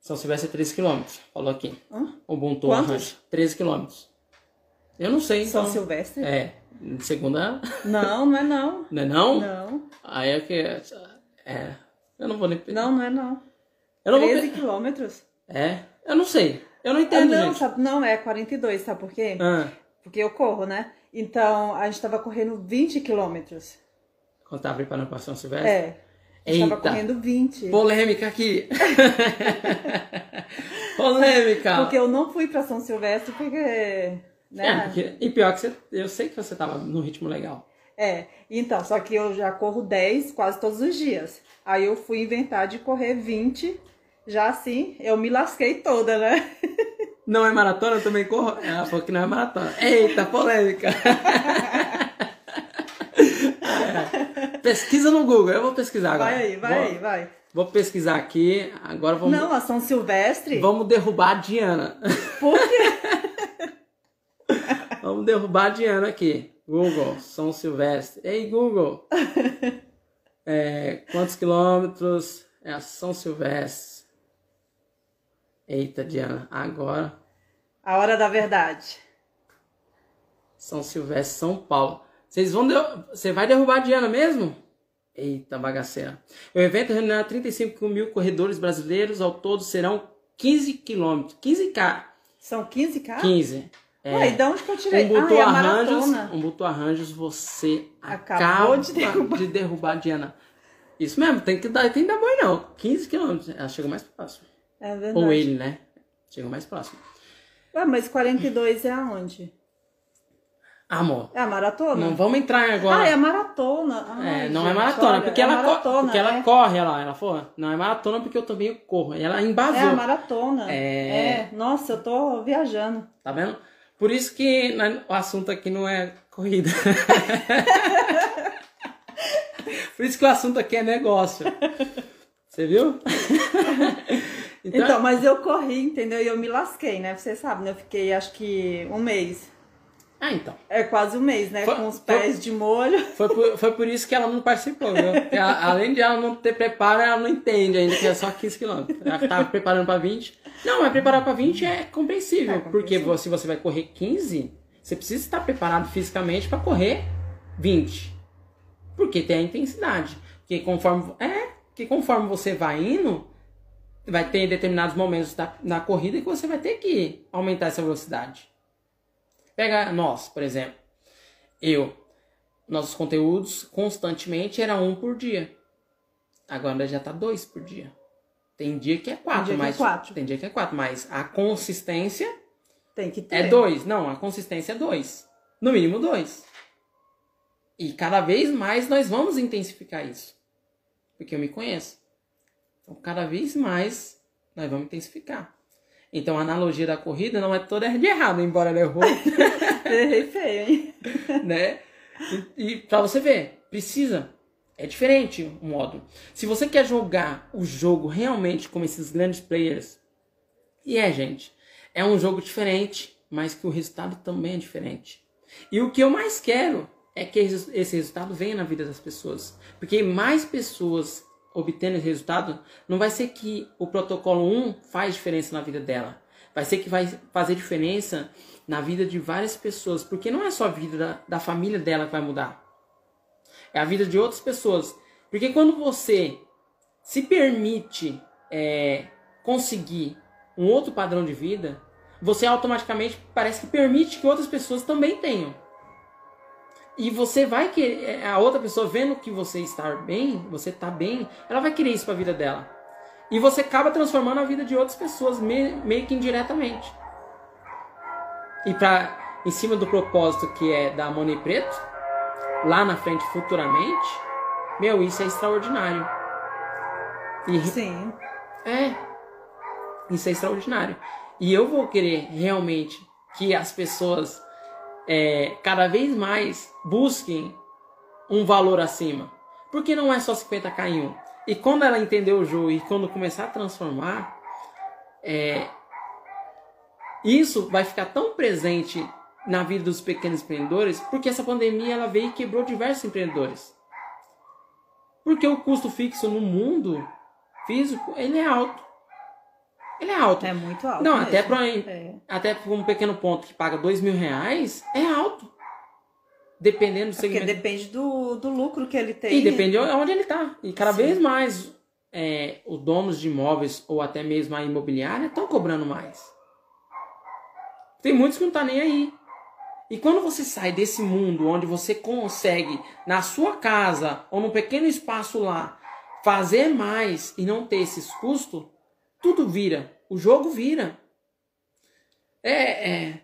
São Silvestre é 13 km. Falou aqui. Hã? Ubuntu Quantos? Arranjo. 13 km. Eu não sei, então. São Silvestre? É. Segunda. Não, não é não. *laughs* Não é não? Não. Aí é que. É. Eu não vou nem. Não, não é não. Eu não vou. 13 quilômetros. É. Eu não sei. Eu não Ah, entendo, não, gente. sabe, não, é 42, sabe por quê? Ah, Porque eu corro, né? Então, a gente tava correndo 20 quilômetros. quando tava preparando pra São Silvestre? É. A gente tava Eita. correndo 20. Polêmica aqui. *laughs* Polêmica. Porque eu não fui pra São Silvestre porque. É, Né? porque, e pior que você, eu sei que você tava no ritmo legal. É, então, só que eu já corro 10 quase todos os dias. Aí eu fui inventar de correr 20, já assim, eu me lasquei toda, né? Não é maratona, eu também corro? Ela falou que não é maratona. Eita, polêmica. É. Pesquisa no Google, eu vou pesquisar agora. Vai aí, vai vou, aí, vai. Vou pesquisar aqui, agora vamos, Não, a São Silvestre? vamos derrubar a Diana. Por quê? *laughs* Vamos derrubar a Diana aqui. Google, São Silvestre. Ei, Google. É, quantos quilômetros é a São Silvestre? Eita, Diana, agora A hora da verdade. São Silvestre, São Paulo. Vocês vão. Você vai derrubar a Diana mesmo? Eita, bagaceira. O evento reunirá 35 mil corredores brasileiros. Ao todo serão 15 quilômetros. 15K. São 15 k 15. É. Ué, e de onde que eu tirei? Um Butu ah, é Arranjos, um Butu Arranjos, você Acabou acaba de derrubar. de derrubar a Diana. Isso mesmo, tem que dar, tem que dar boi não. 15 quilômetros. Ela chegou mais próximo. É verdade. Ou ele, né? Chegou mais próximo. Ué, mas 42 é aonde? Amor, É a maratona? não vamos entrar agora. Ah, é a maratona. É, Ai, não gente, é maratona, olha, porque, é ela, maratona, porque ela é. corre, ela, ela falou, não é maratona porque eu também corro. Ela embasou, É a maratona. É. Nossa, eu tô viajando. tá vendo? Por isso que o assunto aqui não é corrida. *laughs* Por isso que o assunto aqui é negócio. Você viu? *laughs* Então, mas eu corri, entendeu? E eu me lasquei, né? Você sabe, né? Eu fiquei acho que um mês. Ah, então. É quase um mês, né? Foi- Com os foi- pés de molho. *laughs* Foi por, foi por isso que ela não participou, viu? Porque a- além de ela não ter preparo, ela não entende ainda que é só 15 quilômetros. Ela tava preparando pra 20. Não, mas preparar pra 20 é compreensível. É Porque se você vai correr 15, você precisa estar preparado fisicamente pra correr 20. Porque tem a intensidade. Porque conforme, é, que conforme você vai indo, vai ter determinados momentos da, na corrida que você vai ter que aumentar essa velocidade. Pega nós, por exemplo. Eu, nossos conteúdos constantemente era um por dia. Agora já tá dois por dia. Tem dia que é quatro, que é mas quatro. tem dia que é quatro, mas a consistência Tem que ter. é dois. Não, a consistência é dois. No mínimo dois. E cada vez mais nós vamos intensificar isso. Porque eu me conheço. Então, cada vez mais nós vamos intensificar. Então, a analogia da corrida não é toda de errado, embora ela errou, *laughs* Errei feio, hein? *laughs* né? E, e pra você ver, precisa. É diferente o modo. Se você quer jogar o jogo realmente como esses grandes players, e é, gente, é um jogo diferente, mas que o resultado também é diferente. E o que eu mais quero é que esse resultado venha na vida das pessoas. Porque mais pessoas obtendo esse resultado, não vai ser que o protocolo 1 faz diferença na vida dela. Vai ser que vai fazer diferença na vida de várias pessoas. Porque não é só a vida da, da família dela que vai mudar. É a vida de outras pessoas. Porque quando você se permite é, conseguir um outro padrão de vida, você automaticamente parece que permite que outras pessoas também tenham. E você vai querer, a outra pessoa vendo que você está bem, você está bem, ela vai querer isso para a vida dela. E você acaba transformando a vida de outras pessoas me- meio que indiretamente. E para em cima do propósito que é da Money Preto, lá na frente futuramente, meu, isso é extraordinário. E Sim. é. Isso é extraordinário. E eu vou querer realmente que as pessoas é, cada vez mais busquem um valor acima. Porque não é só 50k em um. E quando ela entender o jogo e quando começar a transformar, é, isso vai ficar tão presente na vida dos pequenos empreendedores, porque essa pandemia ela veio e quebrou diversos empreendedores. Porque o custo fixo no mundo físico, ele é alto. Ele é alto. É muito alto. Não, mesmo. até pra, É. até pra um pequeno ponto que paga dois mil reais, é alto. Dependendo do Porque segmento. depende do, do lucro que ele tem. E depende de onde ele tá. E cada Sim. vez mais é, os donos de imóveis ou até mesmo a imobiliária estão cobrando mais. Tem muitos que não tá nem aí. E quando você sai desse mundo onde você consegue, na sua casa ou num pequeno espaço lá, fazer mais e não ter esses custos, tudo vira. O jogo vira. É, é,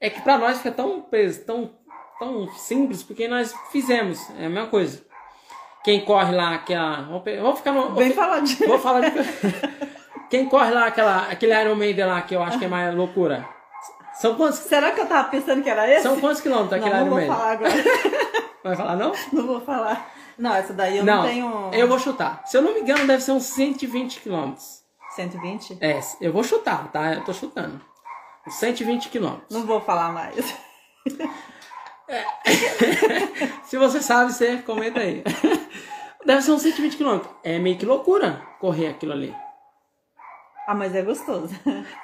é que pra nós fica tão, tão, tão simples porque nós fizemos. É a mesma coisa. Quem corre lá, aquela. Vamos ficar no. Bem falar de. Vou falar de... *laughs* Quem corre lá, aquela, aquele Iron Maiden lá, que eu acho que é mais loucura. São quantos, Será que eu tava pensando que era esse? são quantos quilômetros não, aquele não Iron vou Maiden? falar agora. *laughs* Vai falar não? não vou falar. Não, essa daí eu não, não, tenho. eu vou chutar. Se eu não me engano, deve ser uns 120 quilômetros. 120? É, eu vou chutar, tá? Eu tô chutando. Uns 120 quilômetros. Não vou falar mais. *laughs* Se você sabe, você comenta aí. Deve ser uns 120 quilômetros. É meio que loucura correr aquilo ali. Ah, mas é gostoso.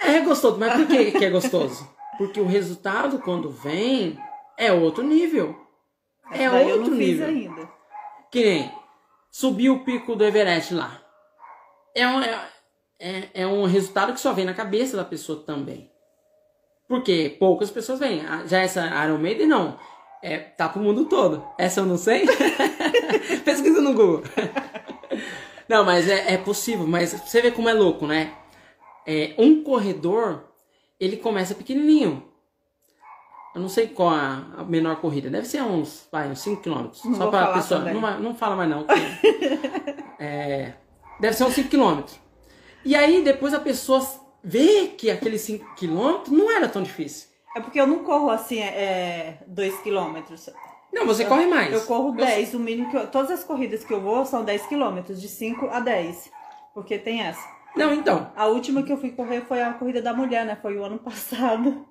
É gostoso, mas por que, que é gostoso? Porque o resultado, quando vem, é outro nível. É Essa outro nível. ainda. Que nem subir o pico do Everest lá. É um, é, é, é um resultado que só vem na cabeça da pessoa também. Porque poucas pessoas vêm. Ah, Já essa Iron Maiden, não. É, tá pro mundo todo. Essa eu não sei. *laughs* Pesquisa no Google. *laughs* não, mas é, é possível. Mas você vê como é louco, né? É, um corredor, ele começa pequenininho. Eu não sei qual a, menor corrida. Deve ser uns, vai, uns 5 km. Não Só pra pessoa. também. Não, não fala mais não. que- *laughs* é, deve ser uns 5 km. E aí depois a pessoa vê que aqueles 5 km não era tão difícil. É porque eu não corro assim, é 2 quilômetros. Não, você corre mais. Eu corro 10, o mínimo que eu, Todas as corridas que eu vou são 10 quilômetros, de 5 a 10. Porque tem essa. Não, então. A última que eu fui correr foi a corrida da mulher, né? Foi o ano passado.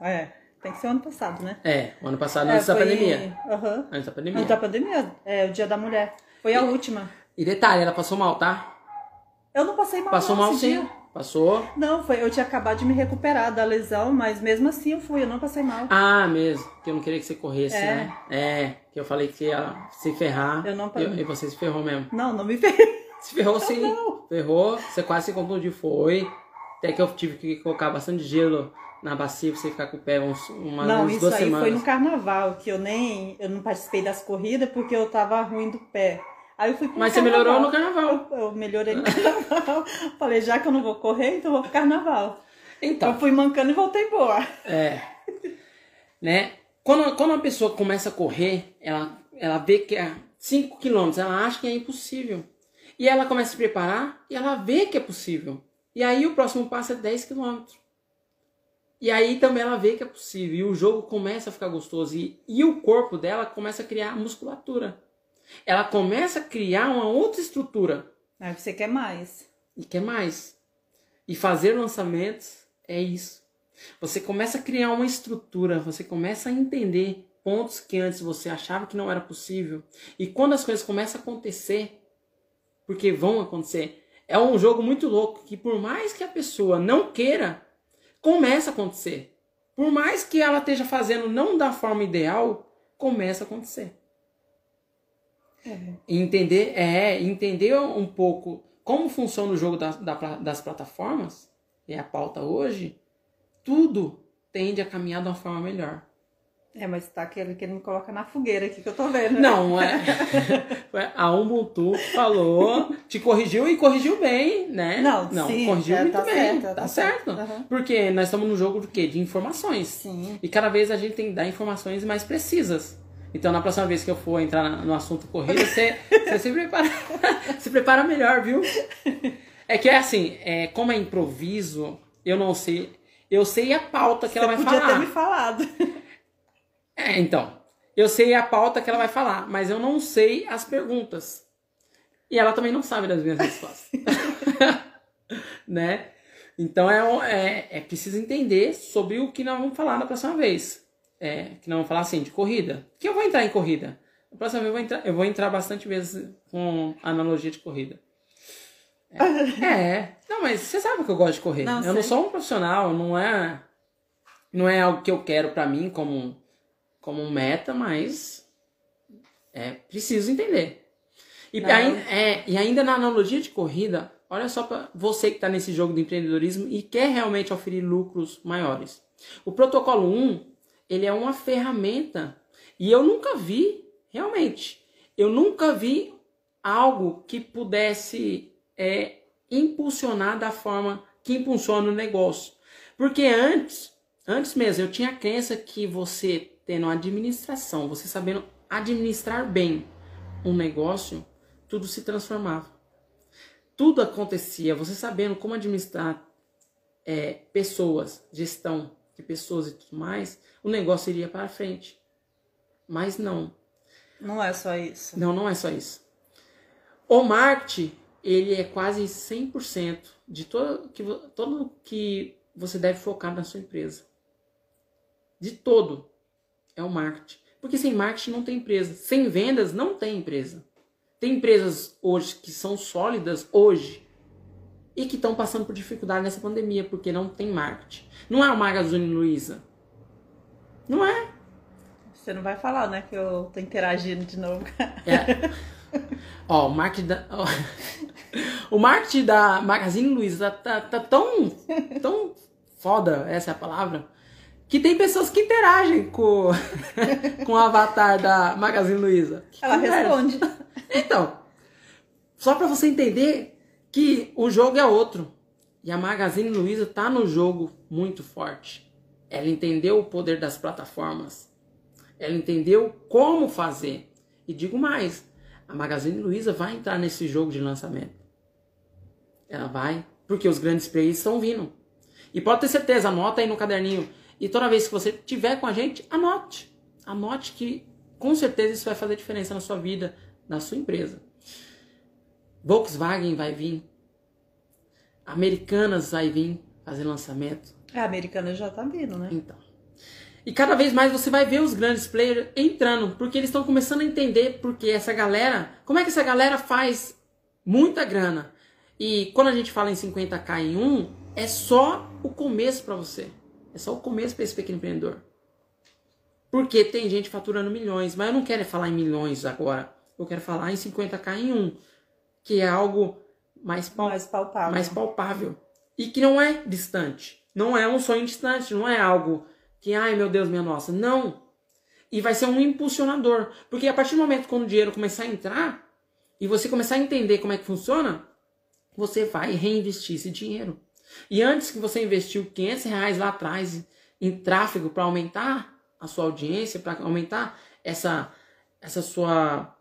É, tem que ser o ano passado, né? É, o ano passado, É, antes da foi- pandemia. Aham. Antes da pandemia. Antes da pandemia. É, o dia da mulher. Foi a última. E detalhe, ela passou mal, tá? Eu não passei mal Passou mal sim. dia. Passou. Não, foi, eu tinha acabado de me recuperar da lesão, mas mesmo assim eu fui, eu não passei mal. Ah, mesmo. Que eu não queria que você corresse, É. né? É, que eu falei que ia se ferrar. Eu não- E, e você se ferrou mesmo. Não, não me *laughs* fez. Se ferrou sim. Não. Ferrou, você quase se contundiu, foi. Até que eu tive que colocar bastante gelo na bacia pra você ficar com o pé uns, uma, não, isso duas aí semanas. foi no carnaval, que eu nem. Eu não participei das corridas porque eu tava ruim do pé. Aí eu fui pro Mas você melhorou no carnaval. Eu, eu melhorei no *laughs* carnaval. Falei, já que eu não vou correr, então eu vou pro carnaval. Então, Eu fui mancando e voltei boa. é. Né? Quando, quando a pessoa começa a correr, ela, ela vê que é 5 km, ela acha que é impossível. E ela começa a se preparar e ela vê que é possível. E aí o próximo passo é 10 km. E aí também ela vê que é possível. E o jogo começa a ficar gostoso. E, e o corpo dela começa a criar musculatura. Ela começa a criar uma outra estrutura. Aí você quer mais. E quer mais. E fazer lançamentos é isso. Você começa a criar uma estrutura, você começa a entender pontos que antes você achava que não era possível. E quando as coisas começam a acontecer, porque vão acontecer, é um jogo muito louco que por mais que a pessoa não queira, começa a acontecer. Por mais que ela esteja fazendo não da forma ideal, começa a acontecer. Entender, é, entender um pouco como funciona o jogo da- da- das plataformas, é a pauta hoje, tudo tende a caminhar de uma forma melhor. É, mas tá aquele que ele me coloca na fogueira aqui que eu tô vendo. Não, é. *laughs* A Ubuntu falou, te corrigiu e corrigiu bem, né? Não, Não sim, corrigiu é, muito tá bem. certo, tá, tá certo. certo. Aham. Porque nós estamos num jogo de quê? De informações. Sim. E cada vez a gente tem que dar informações mais precisas. Então, na próxima vez que eu for entrar no assunto corrida, você, você se prepara, *laughs* se prepara melhor, viu? É que é assim, é, como é improviso, eu não sei. Eu sei a pauta que Você ela vai podia falar. ter me falado. É, então. Eu sei a pauta que ela vai falar, mas eu não sei as perguntas. E ela também não sabe das minhas respostas. *laughs* né? Então é, é, é preciso entender sobre o que nós vamos falar na próxima vez. É, que nós vamos falar assim, de corrida. Que eu vou entrar em corrida. Na próxima vez eu vou entrar, eu vou entrar bastante vezes com analogia de corrida. É. é. Não, mas você sabe que eu gosto de correr. Não, eu sei. não sou um profissional, não é. Não é algo que eu quero pra mim como, como meta, mas é preciso entender. E, Não. ai- é, e ainda na analogia de corrida, olha só pra você que está nesse jogo do empreendedorismo e quer realmente oferir lucros maiores. O protocolo 1, ele é uma ferramenta e eu nunca vi, realmente, eu nunca vi algo que pudesse é, impulsionar da forma que impulsiona o negócio. Porque antes, antes mesmo, eu tinha a crença que você tendo administração, você sabendo administrar bem um negócio, tudo se transformava. Tudo acontecia, você sabendo como administrar é, pessoas, gestão de pessoas e tudo mais, o negócio iria para frente. Mas não. Não é só isso. Não, não é só isso. O marketing, ele é quase 100% de todo que, todo que você deve focar na sua empresa. De todo é o marketing. Porque sem marketing não tem empresa. Sem vendas não tem empresa. Tem empresas hoje que são sólidas hoje e que estão passando por dificuldade nessa pandemia porque não tem marketing. Não é o Magazine Luiza. Não é. Você não vai falar, né? Que eu tô interagindo de novo. É. *laughs* Ó, o marketing da. ó, o marketing da Magazine Luiza tá, tá tão, tão foda, essa é a palavra, que tem pessoas que interagem com, *laughs* com o avatar da Magazine Luiza. Ela conversa. responde. Então, só pra você entender que o jogo é outro. E a Magazine Luiza tá no jogo muito forte. Ela entendeu o poder das plataformas. Ela entendeu como fazer. E digo mais, a Magazine Luiza vai entrar nesse jogo de lançamento. Ela vai, porque os grandes players estão vindo. E pode ter certeza, anota aí no caderninho. E toda vez que você tiver com a gente, anote. Anote que com certeza isso vai fazer diferença na sua vida, na sua empresa. Volkswagen vai vir. Americanas vai vir fazer lançamento. A americana já tá vindo, né? Então. E cada vez mais você vai ver os grandes players entrando, porque eles estão começando a entender porque essa galera, como é que essa galera faz muita grana. E quando a gente fala em 50k em um, é só o começo para você. É só o começo para esse pequeno empreendedor. Porque tem gente faturando milhões, mas eu não quero falar em milhões agora. Eu quero falar em 50k em um, que é algo mais pal- Mais palpável. mais palpável. E que não é distante. Não é um sonho distante, não é algo que, ai meu Deus, minha nossa. Não. E vai ser um impulsionador. Porque a partir do momento quando o dinheiro começar a entrar e você começar a entender como é que funciona, você vai reinvestir esse dinheiro. E antes que você investiu 500 reais lá atrás em tráfego para aumentar a sua audiência, para aumentar essa, essa sua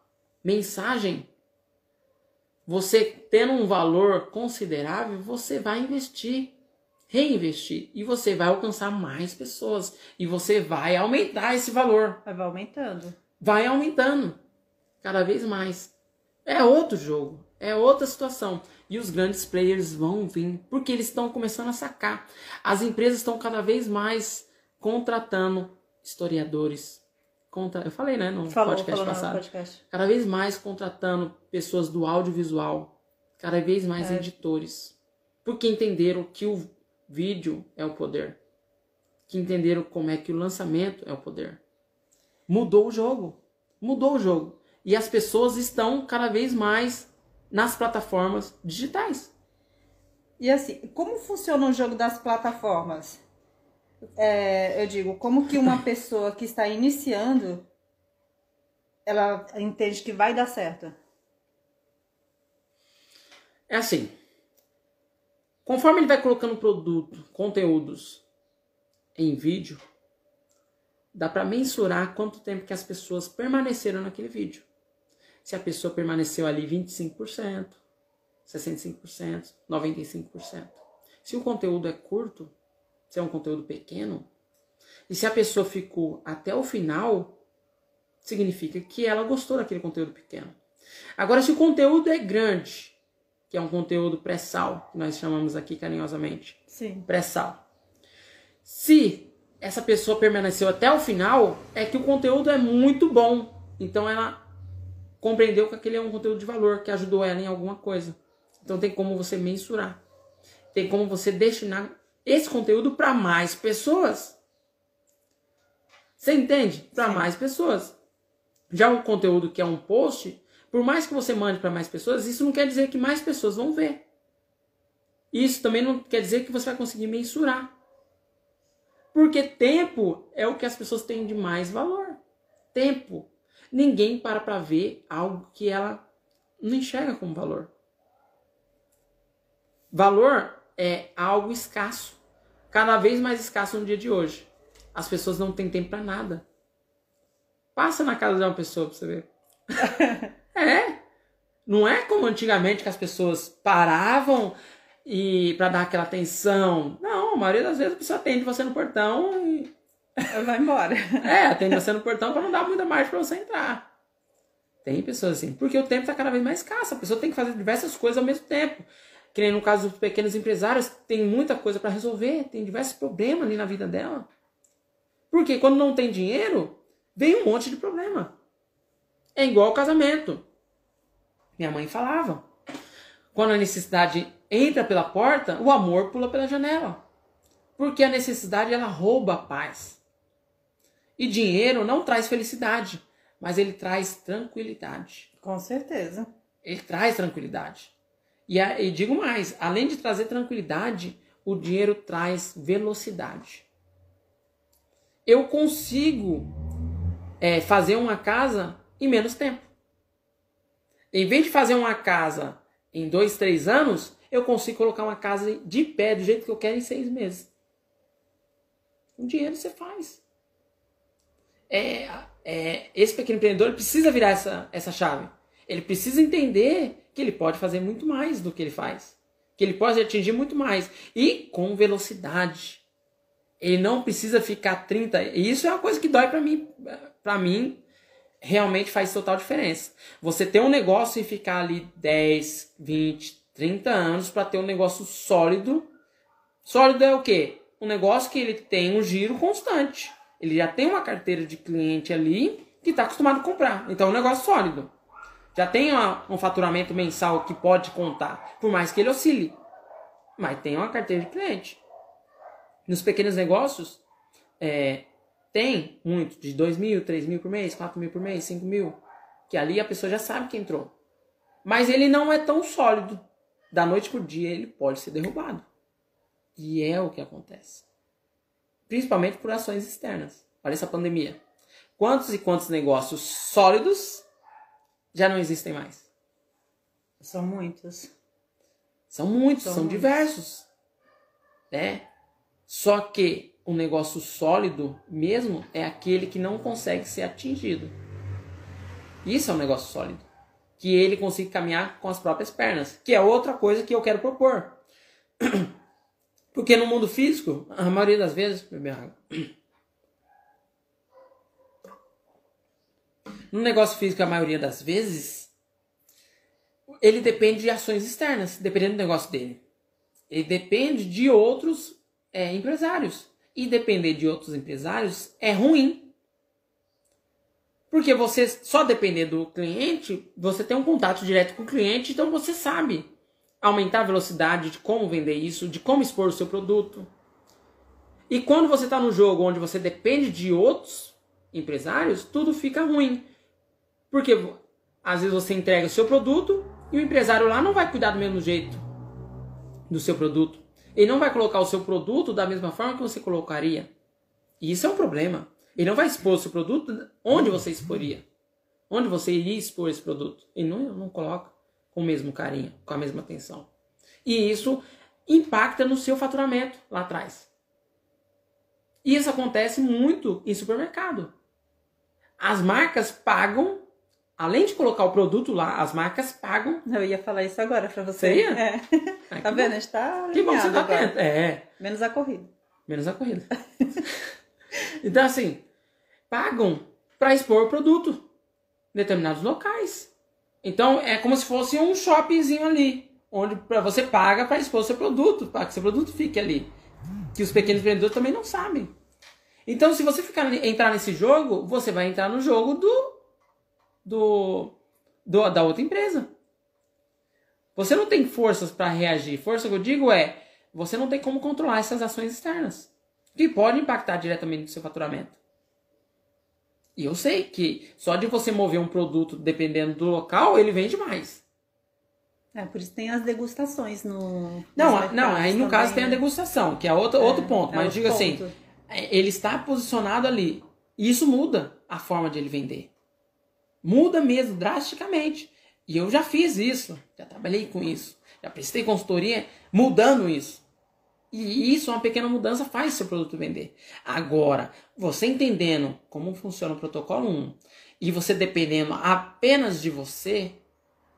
mensagem, você tendo um valor considerável, você vai investir, reinvestir e você vai alcançar mais pessoas e você vai aumentar esse valor, Vai aumentando. vai aumentando cada vez mais. É outro jogo, é outra situação e os grandes players vão vir porque eles estão começando a sacar. As empresas estão cada vez mais contratando historiadores. Contra... Eu falei, né, no Falou, podcast falou no passado podcast. cada vez mais contratando pessoas do audiovisual, cada vez mais É. editores, porque entenderam que o vídeo é o poder, que entenderam como é que o lançamento é o poder. Mudou o jogo, mudou o jogo e as pessoas estão cada vez mais nas plataformas digitais. E assim, como funciona o jogo das plataformas? É, eu digo, como que uma *laughs* pessoa que está iniciando, ela entende que vai dar certo? É assim. Conforme ele vai colocando produto, conteúdos em vídeo, dá para mensurar quanto tempo que as pessoas permaneceram naquele vídeo. Se a pessoa permaneceu ali 25%, 65%, 95%. Se o conteúdo é curto, se é um conteúdo pequeno, e se a pessoa ficou até o final, significa que ela gostou daquele conteúdo pequeno. Agora, se o conteúdo é grande, que é um conteúdo pré-sal, que nós chamamos aqui carinhosamente, Sim. pré-sal. Se essa pessoa permaneceu até o final, é que o conteúdo é muito bom. Então ela compreendeu que aquele é um conteúdo de valor, que ajudou ela em alguma coisa. Então tem como você mensurar. Tem como você destinar esse conteúdo para mais pessoas. Você entende? Para mais pessoas. Já o conteúdo que é um post, por mais que você mande para mais pessoas, isso não quer dizer que mais pessoas vão ver. Isso também não quer dizer que você vai conseguir mensurar. Porque tempo é o que as pessoas têm de mais valor. Tempo. Ninguém para para ver algo que ela não enxerga como valor. Valor é algo escasso. Cada vez mais escasso no dia de hoje. As pessoas não têm tempo para nada. Passa na casa de uma pessoa pra você ver. *laughs* é. Não é como antigamente que as pessoas paravam e para dar aquela atenção. Não, a maioria das vezes a pessoa atende você no portão e *laughs* vai embora. é, atende você no portão para não dar muita margem para você entrar. Tem pessoas assim, porque o tempo está cada vez mais escasso. A pessoa tem que fazer diversas coisas ao mesmo tempo. Que nem no caso dos pequenos empresários, tem muita coisa para resolver, tem diversos problemas ali na vida dela. Porque quando não tem dinheiro, vem um monte de problema. É igual ao casamento. Minha mãe falava. Quando a necessidade entra pela porta, o amor pula pela janela. Porque a necessidade ela rouba a paz. E dinheiro não traz felicidade, mas ele traz tranquilidade. Com certeza. Ele traz tranquilidade. E, e digo mais, além de trazer tranquilidade, o dinheiro traz velocidade. Eu consigo é, fazer uma casa em menos tempo. Em vez de fazer uma casa em dois, três anos, eu consigo colocar uma casa de pé do jeito que eu quero em seis meses. Com dinheiro você faz. É, é, esse pequeno empreendedor precisa virar essa, essa chave. Ele precisa entender que ele pode fazer muito mais do que ele faz. Que ele pode atingir muito mais. E com velocidade. Ele não precisa ficar 30. E isso é uma coisa que dói para mim. Para mim, realmente faz total diferença. Você ter um negócio e ficar ali 10, 20, 30 anos para ter um negócio sólido. Sólido é o quê? Um negócio que ele tem um giro constante. Ele já tem uma carteira de cliente ali que está acostumado a comprar. Então é um negócio sólido. Já tem uma, um faturamento mensal que pode contar, por mais que ele oscile. Mas tem uma carteira de cliente. Nos pequenos negócios, é, tem muito, de 2 mil, 3 mil por mês, 4 mil por mês, 5 mil. Que ali a pessoa já sabe que entrou. Mas ele não é tão sólido. Da noite por dia ele pode ser derrubado. E é o que acontece. Principalmente por ações externas. Olha essa pandemia. Quantos e quantos negócios sólidos já não existem mais? São muitos. São muitos, são, são muitos. diversos. Né? Só que um negócio sólido mesmo é aquele que não consegue ser atingido. Isso é um negócio sólido. Que ele consiga caminhar com as próprias pernas. Que é outra coisa que eu quero propor. *clears throat* Porque no mundo físico, a maioria das vezes. Beber água. No negócio físico, a maioria das vezes, ele depende de ações externas, dependendo do negócio dele. Ele depende de outros é, empresários e depender de outros empresários é ruim. Porque você só depender do cliente, você tem um contato direto com o cliente, então você sabe aumentar a velocidade de como vender isso, de como expor o seu produto. E quando você está no jogo onde você depende de outros empresários, tudo fica ruim. Porque às vezes você entrega o seu produto e o empresário lá não vai cuidar do mesmo jeito do seu produto. Ele não vai colocar o seu produto da mesma forma que você colocaria. E isso é um problema. Ele não vai expor o seu produto onde você exporia. Onde você iria expor esse produto. Ele não, não coloca com o mesmo carinho, com a mesma atenção. E isso impacta no seu faturamento lá atrás. E isso acontece muito em supermercado. As marcas pagam Além de colocar o produto lá, as marcas pagam. Eu ia falar isso agora pra você. Você ia? É. Ah, *laughs* tá vendo? A gente tá. Que bom você tá atento. É. Menos a corrida. Menos a corrida. *laughs* então, assim, pagam para expor o produto em determinados locais. Então, é como se fosse um shoppingzinho ali, onde você paga para expor seu produto, para que seu produto fique ali. Que os pequenos empreendedores também não sabem. Então, se você ficar, entrar nesse jogo, você vai entrar no jogo do do, do da outra empresa. Você não tem forças para reagir. Força que eu digo é, você não tem como controlar essas ações externas, que podem impactar diretamente no seu faturamento. E eu sei que só de você mover um produto dependendo do local, ele vende mais. É, por isso tem as degustações no. Não, não aí no também, caso tem a né? degustação, que é outro, é, outro ponto. É mas diga assim, é, ele está posicionado ali. E isso muda a forma de ele vender. Muda mesmo, drasticamente. E eu já fiz isso, já trabalhei com isso, já prestei consultoria mudando isso. E isso, uma pequena mudança, faz seu produto vender. Agora, você entendendo como funciona o protocolo 1 e você dependendo apenas de você,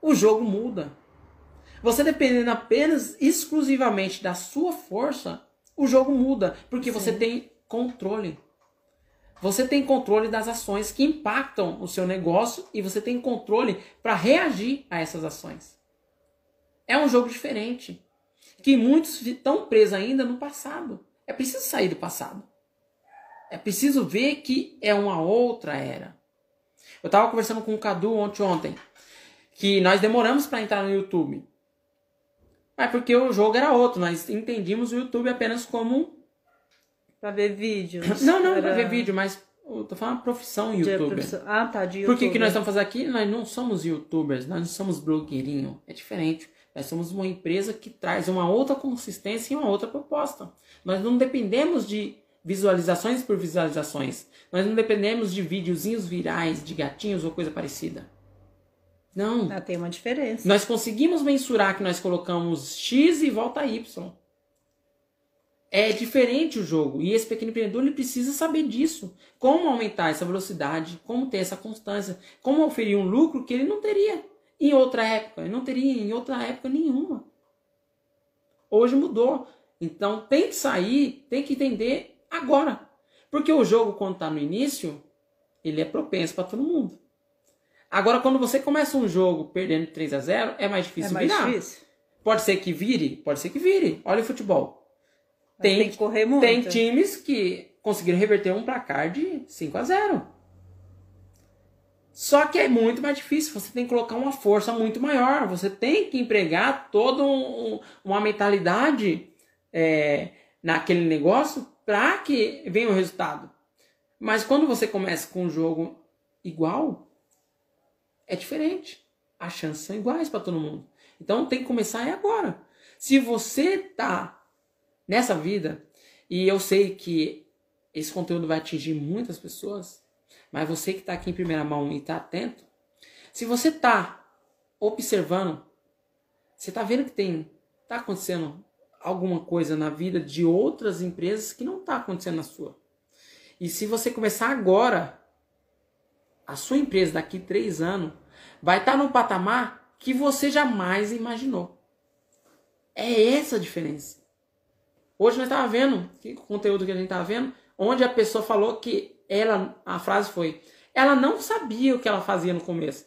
o jogo muda. Você dependendo apenas exclusivamente da sua força, o jogo muda, porque Sim. você tem controle. Você tem controle das ações que impactam o seu negócio e você tem controle para reagir a essas ações. É um jogo diferente que muitos estão presos ainda no passado. É preciso sair do passado. É preciso ver que é uma outra era. Eu estava conversando com o Cadu ontem, ontem que nós demoramos para entrar no YouTube. Mas porque o jogo era outro, nós entendíamos o YouTube apenas como para ver vídeos. Não, não era... para ver vídeo, mas eu tô falando profissão youtuber. Profissão... Ah, tá, de youtuber. Por que, que nós estamos fazendo aqui? Nós não somos youtubers, nós não somos blogueirinho. É diferente. Nós somos uma empresa que traz uma outra consistência e uma outra proposta. Nós não dependemos de visualizações por visualizações. Nós não dependemos de videozinhos virais, de gatinhos ou coisa parecida. Não. Ah, tem uma diferença. Nós conseguimos mensurar que nós colocamos X e volta Y. É diferente o jogo. E esse pequeno empreendedor ele precisa saber disso. Como aumentar essa velocidade, como ter essa constância, como oferir um lucro que ele não teria em outra época. Eu não teria em outra época nenhuma. Hoje mudou. Então tem que sair, tem que entender agora. Porque o jogo, quando está no início, ele é propenso para todo mundo. Agora, quando você começa um jogo perdendo 3 a 0 é mais difícil é mais virar. Difícil. Pode ser que vire, pode ser que vire. Olha o futebol. Tem, tem que correr muito. Tem times que conseguiram reverter um placar de 5 a 0 só que é muito mais difícil, você tem que colocar uma força muito maior, você tem que empregar toda um, uma mentalidade é, naquele negócio para que venha o resultado. Mas quando você começa com um jogo igual, é diferente. As chances são iguais para todo mundo. Então tem que começar agora. Se você tá nessa vida, e eu sei que esse conteúdo vai atingir muitas pessoas, mas você que está aqui em primeira mão e está atento, se você está observando, você está vendo que tem está acontecendo alguma coisa na vida de outras empresas que não está acontecendo na sua. E se você começar agora, a sua empresa daqui três anos vai estar tá no patamar que você jamais imaginou. É essa a diferença. Hoje nós estávamos vendo, que conteúdo que a gente estava vendo, onde a pessoa falou que ela, a frase foi, ela não sabia o que ela fazia no começo.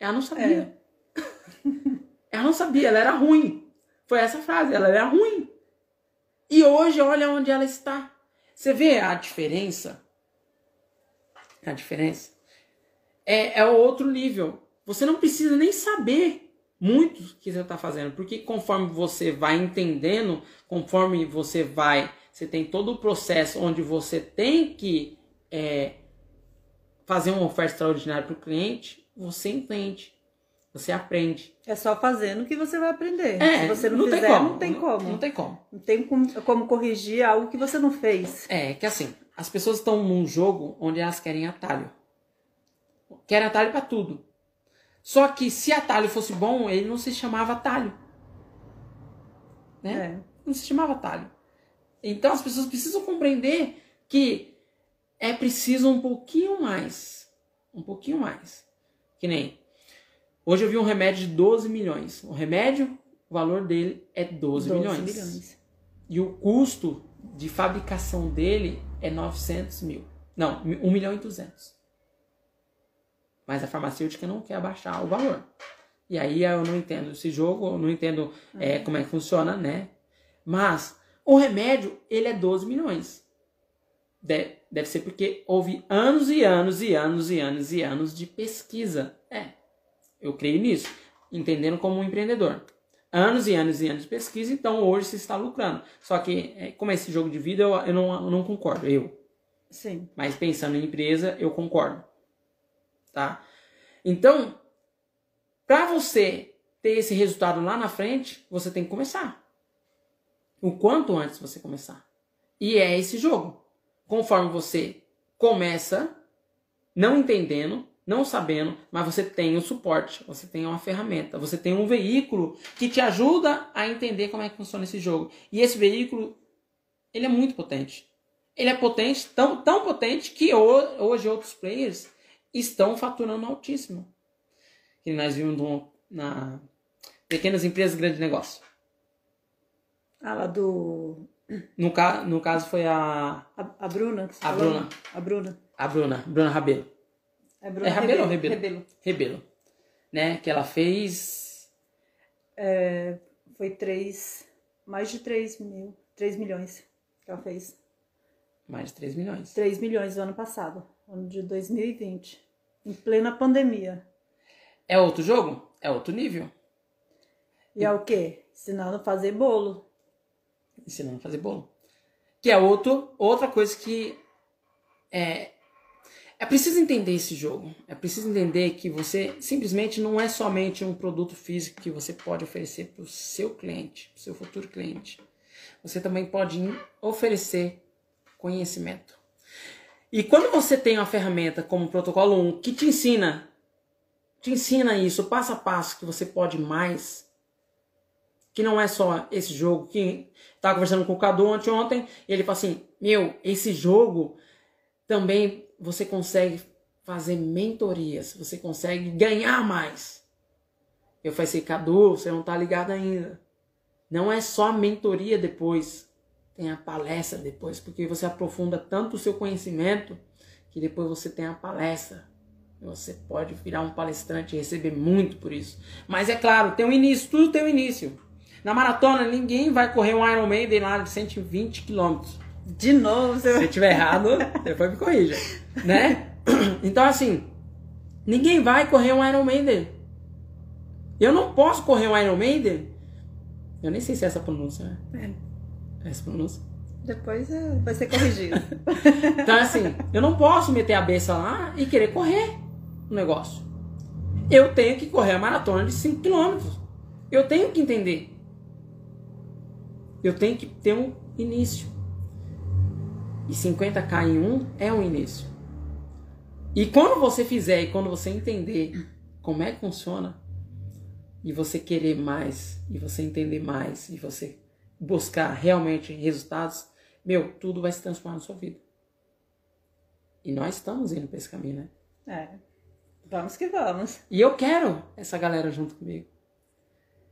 Ela não sabia. É. *laughs* ela não sabia, ela era ruim. Foi essa frase, ela era ruim. E hoje, olha onde ela está. Você vê a diferença? A diferença? É, é outro nível. Você não precisa nem saber muito que você está fazendo, porque conforme você vai entendendo, conforme você vai você tem todo o processo onde você tem que é, fazer uma oferta extraordinária para o cliente, você entende, você aprende. É só fazendo que você vai aprender. É, Se você não, não fizer, não tem como. Não, não, tem como. Não tem como, como corrigir algo que você não fez. É, que assim, as pessoas estão num jogo onde elas querem atalho. Querem atalho para tudo. Só que se atalho fosse bom, ele não se chamava atalho. Né? É. Não se chamava atalho. Então as pessoas precisam compreender que é preciso um pouquinho mais. Um pouquinho mais. Que nem. Hoje eu vi um remédio de 12 milhões. O remédio, o valor dele é 12, 12 milhões. milhões. E o custo de fabricação dele é 900 mil. Não, 1 milhão e 200. Mas a farmacêutica não quer abaixar o valor. E aí eu não entendo esse jogo, eu não entendo é, como é que funciona, né? Mas o remédio, ele é 12 milhões. Deve, deve ser porque houve anos e anos e anos e anos e anos de pesquisa. É, eu creio nisso. entendendo como um empreendedor. Anos e anos e anos de pesquisa, então hoje se está lucrando. Só que, é, como é esse jogo de vida, eu, eu, não, eu não concordo, eu. Sim. Mas pensando em empresa, eu concordo. Tá? Então, para você ter esse resultado lá na frente, você tem que começar. O quanto antes você começar. E é esse jogo. Conforme você começa, não entendendo, não sabendo, mas você tem o suporte, você tem uma ferramenta, você tem um veículo que te ajuda a entender como é que funciona esse jogo. E esse veículo, ele é muito potente. Ele é potente, tão, tão potente que hoje outros players estão faturando altíssimo. Que nós vimos na pequenas empresas, grande negócio. Ah, lá do. No, ca, no caso foi a. A, a Bruna. a falou? Bruna. A Bruna. A Bruna. Bruna Rabelo. É, Bruna é Rabelo ou Rebelo? Rebelo? Rebelo. Né? Que ela fez. É, foi três. Mais de 3 mil. 3 milhões que ela fez. Mais de 3 milhões. 3 milhões no ano passado. Ano de 2020. Em plena pandemia. É outro jogo? É outro nível. E é o quê? Ensinando a fazer bolo. Ensinando a fazer bolo. Que é outro, outra coisa que é, é preciso entender esse jogo. É preciso entender que você simplesmente não é somente um produto físico que você pode oferecer para o seu cliente, para o seu futuro cliente. Você também pode oferecer conhecimento. E quando você tem uma ferramenta como o Protocolo 1 que te ensina, te ensina isso passo a passo que você pode mais, que não é só esse jogo que estava conversando com o Cadu ontem, e ele falou assim: "Meu, esse jogo também você consegue fazer mentorias, você consegue ganhar mais". Eu falei assim: "Cadu, você não tá ligado ainda. Não é só mentoria depois, tem a palestra depois, porque você aprofunda tanto o seu conhecimento que depois você tem a palestra. Você pode virar um palestrante e receber muito por isso. Mas é claro, tem um início, tudo tem um início. Na maratona, ninguém vai correr um Iron Maiden lá de 120 quilômetros. De novo, você... se eu estiver errado, *laughs* depois me corrija, né? Então assim, ninguém vai correr um Iron Maiden. Eu não posso correr um Iron Maiden. Eu nem sei se é essa pronúncia, né? É. Essa pronúncia. Depois é, vai ser corrigido. *laughs* então assim, eu não posso meter a beça lá e querer correr o negócio. Eu tenho que correr a maratona de 5 km. Eu tenho que entender. Eu tenho que ter um início. E 50k em um é um início. E quando você fizer e quando você entender como é que funciona, e você querer mais, e você entender mais, e você buscar realmente resultados, meu, tudo vai se transformar na sua vida. E nós estamos indo para esse caminho, né? É. Vamos que vamos. E eu quero essa galera junto comigo.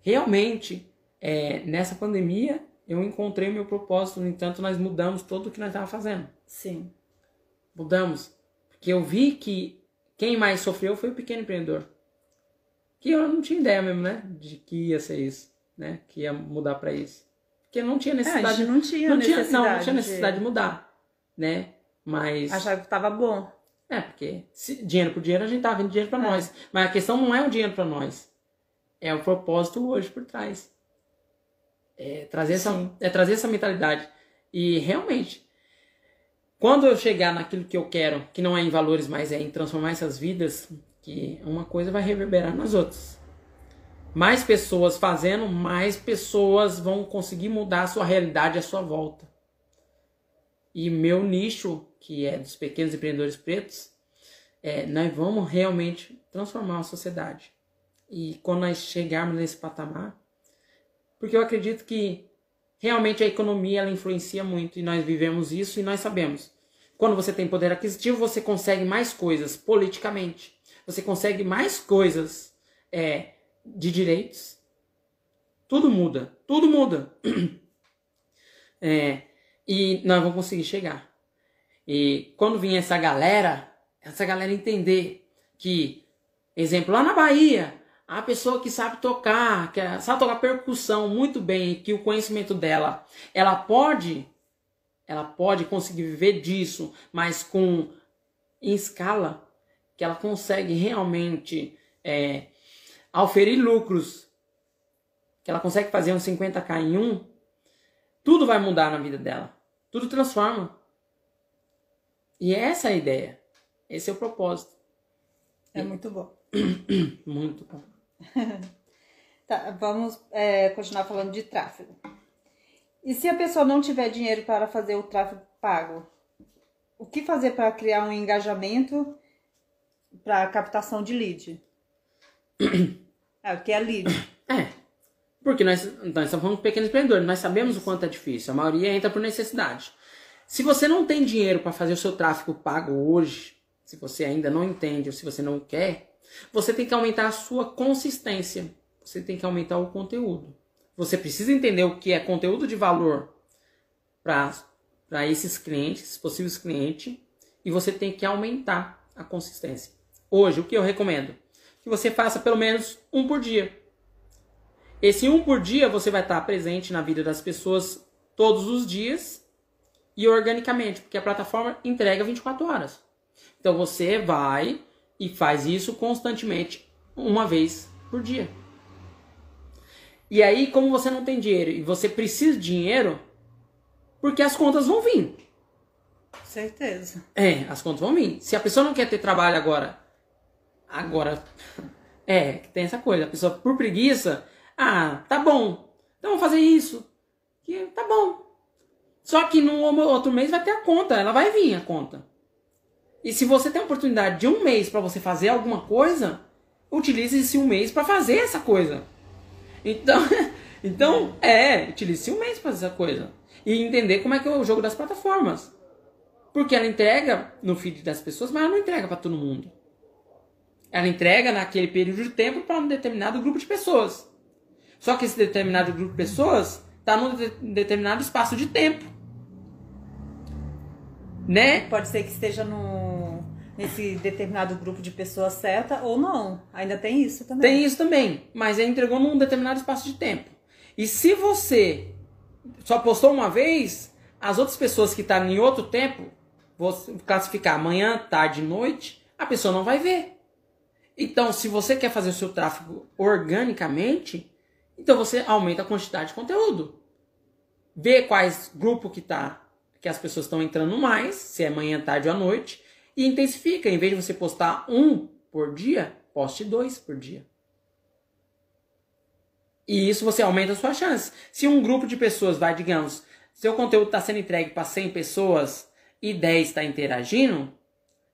Realmente, é, nessa pandemia, eu encontrei meu propósito, no entanto, nós mudamos tudo o que nós estávamos fazendo. Sim. Mudamos. Porque eu vi que quem mais sofreu foi o pequeno empreendedor. Que eu não tinha ideia mesmo, né? De que ia ser isso, né? Que ia mudar para isso. Porque não tinha necessidade. É, não tinha não necessidade. Tinha, não, não tinha necessidade de... de mudar, né? Mas. Achava que tava bom. É, porque se, dinheiro por dinheiro a gente tava vendo dinheiro para é. nós. Mas a questão não é o dinheiro para nós. É o propósito hoje por trás. É trazer, essa, é trazer essa mentalidade. E realmente, quando eu chegar naquilo que eu quero, que não é em valores, mas é em transformar essas vidas, que uma coisa vai reverberar nas outras. Mais pessoas fazendo, mais pessoas vão conseguir mudar a sua realidade à sua volta. E meu nicho, que é dos pequenos empreendedores pretos, é, nós vamos realmente transformar a sociedade. E quando nós chegarmos nesse patamar, porque eu acredito que realmente a economia ela influencia muito e nós vivemos isso e nós sabemos. Quando você tem poder aquisitivo, você consegue mais coisas politicamente. Você consegue mais coisas é, de direitos. Tudo muda. Tudo muda. *clears throat* É, e nós vamos conseguir chegar. E quando vir essa galera, essa galera entender que, exemplo, lá na Bahia, a pessoa que sabe tocar, que é, sabe tocar percussão muito bem, que o conhecimento dela, ela pode, ela pode conseguir viver disso, mas com em escala, que ela consegue realmente é, auferir lucros, que ela consegue fazer uns 50k em um, tudo vai mudar na vida dela. Tudo transforma. E essa é a ideia. Esse é o propósito. É muito bom. *coughs* muito bom. *laughs* tá, vamos é, continuar falando de tráfego. E se a pessoa não tiver dinheiro para fazer o tráfego pago, o que fazer para criar um engajamento para captação de lead? É, o que é lead? É. Porque nós, nós estamos falando de pequenos empreendedores, nós sabemos o quanto é difícil. A maioria entra por necessidade. Se você não tem dinheiro para fazer o seu tráfego pago hoje, se você ainda não entende ou se você não quer, você tem que aumentar a sua consistência. Você tem que aumentar o conteúdo. Você precisa entender o que é conteúdo de valor para esses clientes, possíveis clientes, e você tem que aumentar a consistência. Hoje, o que eu recomendo? Que você faça pelo menos um por dia. Esse um por dia você vai estar presente na vida das pessoas todos os dias e organicamente, porque a plataforma entrega 24 horas. Então você vai e faz isso constantemente, uma vez por dia. E aí, como você não tem dinheiro e você precisa de dinheiro, porque as contas vão vir. Certeza. É, as contas vão vir. Se a pessoa não quer ter trabalho agora, agora, é, tem essa coisa. A pessoa, por preguiça, ah, tá bom, então vamos fazer isso. Que tá bom. Só que no outro mês vai ter a conta, ela vai vir a conta. E se você tem a oportunidade de um mês para você fazer alguma coisa, utilize esse um mês para fazer essa coisa. Então, *laughs* então é, utilize um mês para fazer essa coisa. E entender como é que é o jogo das plataformas. Porque ela entrega no feed das pessoas, mas ela não entrega para todo mundo. Ela entrega naquele período de tempo para um determinado grupo de pessoas. Só que esse determinado grupo de pessoas está num determinado espaço de tempo. Né? Pode ser que esteja no, nesse determinado grupo de pessoas certa ou não. Ainda tem isso também. Tem isso também. Mas ele entregou num determinado espaço de tempo. E se você só postou uma vez, as outras pessoas que estão em outro tempo, vou classificar manhã, tarde, noite, a pessoa não vai ver. Então, se você quer fazer o seu tráfego organicamente, então você aumenta a quantidade de conteúdo. Vê quais grupo que tá, que as pessoas estão entrando mais, se é manhã, tarde ou à noite, e intensifica. Em vez de você postar um por dia, poste dois por dia. E isso você aumenta a sua chance. Se um grupo de pessoas vai, digamos, seu conteúdo está sendo entregue para 100 pessoas e 10 está interagindo,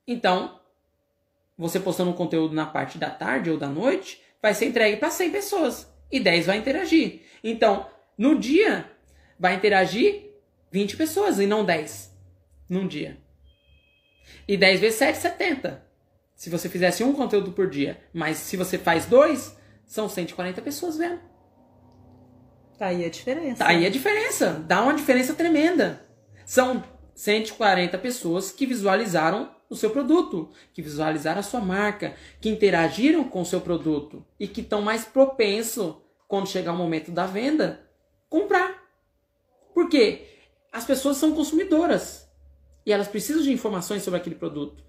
então você postando um conteúdo na parte da tarde ou da noite vai ser entregue para 100 pessoas e 10 vai interagir. Então, no dia, vai interagir 20 pessoas e não 10 num dia. E 10 vezes 7, 70. Se você fizesse um conteúdo por dia. Mas se você faz dois, são 140 pessoas vendo. Tá aí a diferença. Tá aí a diferença. Dá uma diferença tremenda. São 140 pessoas que visualizaram o seu produto, que visualizaram a sua marca, que interagiram com o seu produto e que estão mais propenso quando chegar o momento da venda comprar. Por quê? As pessoas são consumidoras e elas precisam de informações sobre aquele produto.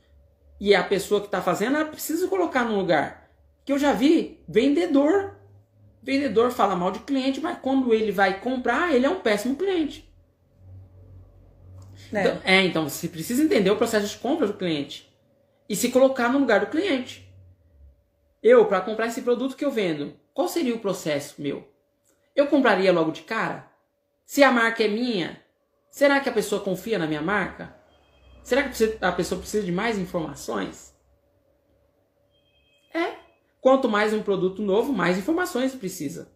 E a pessoa que está fazendo, ela precisa colocar no lugar. Que eu já vi vendedor. Vendedor fala mal de cliente, mas quando ele vai comprar, ele é um péssimo cliente. É. Então, é, então você precisa entender o processo de compra do cliente e se colocar no lugar do cliente. Eu, para comprar esse produto que eu vendo, qual seria o processo meu? Eu compraria logo de cara? Se a marca é minha, será que a pessoa confia na minha marca? Será que a pessoa precisa de mais informações? É. Quanto mais um produto novo, mais informações precisa.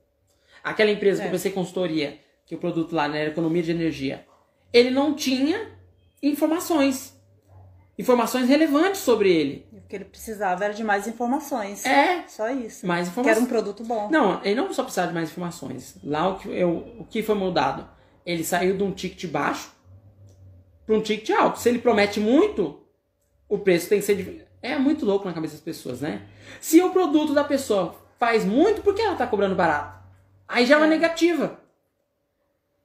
Aquela empresa é. que eu pensei consultoria, que o produto lá né, era economia de energia ele não tinha informações. Informações relevantes sobre ele. O que ele precisava era de mais informações. É. Só isso. Mais informações. Que era um produto bom. Não, ele não só precisava de mais informações. Lá o que, eu, o que foi mudado? Ele saiu de um ticket baixo para um ticket alto. Se ele promete muito, o preço tem que ser. De... É muito louco na cabeça das pessoas, né? Se o produto da pessoa faz muito, por que ela está cobrando barato? Aí já é uma é. negativa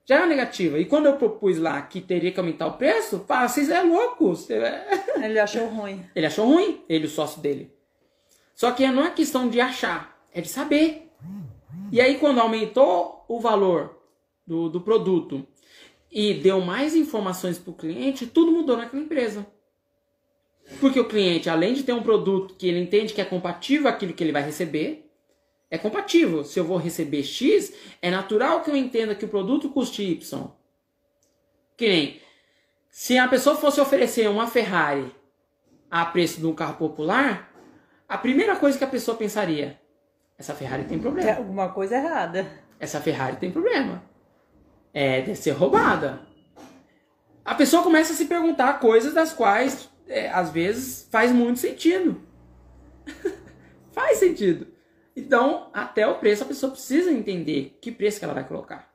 já é negativa. E quando eu propus lá que teria que aumentar o preço, fala, vocês é louco. *laughs* Ele achou ruim. Ele achou ruim, ele o sócio dele. Só que não é questão de achar, É de saber. E aí, quando aumentou o valor do, do produto e deu mais informações para o cliente, tudo mudou naquela empresa. Porque o cliente, além de ter um produto que ele entende que é compatível aquilo que ele vai receber, é compatível. Se eu vou receber X, é natural que eu entenda que o produto custe Y. Que nem se a pessoa fosse oferecer uma Ferrari a preço de um carro popular, a primeira coisa que a pessoa pensaria: essa Ferrari tem problema. Tem alguma coisa errada. Essa Ferrari tem problema. É, deve ser roubada. A pessoa começa a se perguntar coisas das quais, é, às vezes, faz muito sentido. *laughs* faz sentido. Então, até o preço, a pessoa precisa entender que preço que ela vai colocar.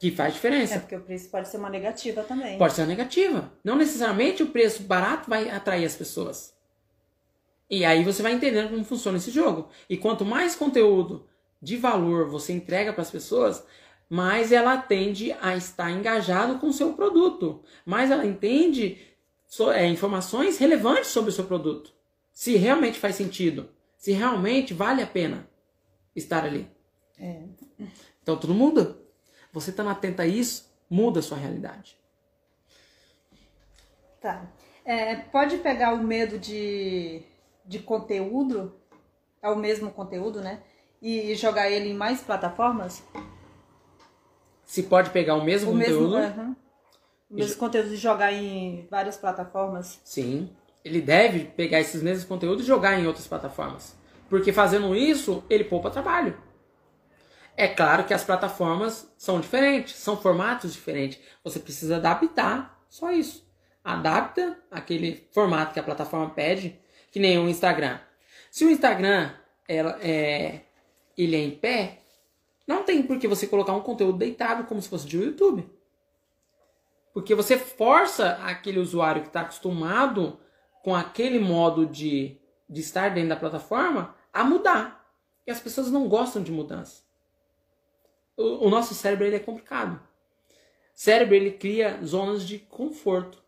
Que faz diferença. É porque o preço pode ser uma negativa também. Pode ser uma negativa. Não necessariamente o preço barato vai atrair as pessoas. E aí você vai entendendo como funciona esse jogo. E quanto mais conteúdo de valor você entrega para as pessoas, mais ela tende a estar engajado com o seu produto. Mais ela entende é, informações relevantes sobre o seu produto. Se realmente faz sentido. Se realmente vale a pena estar ali. É. Então tudo muda. Você estando atento a isso, muda a sua realidade. Tá. É, pode pegar o medo de, de conteúdo, é o mesmo conteúdo, né? E jogar ele em mais plataformas? Se pode pegar o mesmo o conteúdo. Mesmo, uhum. O mesmo Isso. conteúdo e jogar em várias plataformas? Sim. Ele deve pegar esses mesmos conteúdos e jogar em outras plataformas. Porque fazendo isso, ele poupa trabalho. É claro que as plataformas são diferentes, são formatos diferentes. Você precisa adaptar, só isso. Adapta aquele formato que a plataforma pede, que nem o Instagram. Se o Instagram é, ele é em pé, não tem por que você colocar um conteúdo deitado como se fosse de YouTube. Porque você força aquele usuário que está acostumado com aquele modo de, de estar dentro da plataforma a mudar. E as pessoas não gostam de mudança o, o nosso cérebro ele é complicado. O cérebro ele cria zonas de conforto.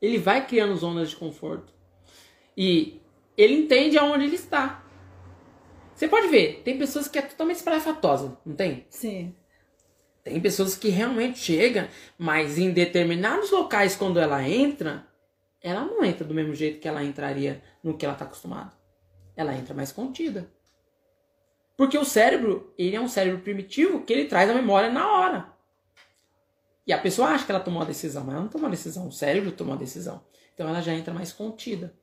Ele vai criando zonas de conforto. E ele entende aonde ele está. Você pode ver, tem pessoas que é totalmente espalhafatosa, não tem? Sim. Tem pessoas que realmente chegam, mas em determinados locais, quando ela entra, ela não entra do mesmo jeito que ela entraria no que ela está acostumada. Ela entra mais contida. Porque o cérebro, ele é um cérebro primitivo que ele traz a memória na hora. E a pessoa acha que ela tomou a decisão, mas ela não tomou a decisão, o cérebro tomou a decisão. Então ela já entra mais contida.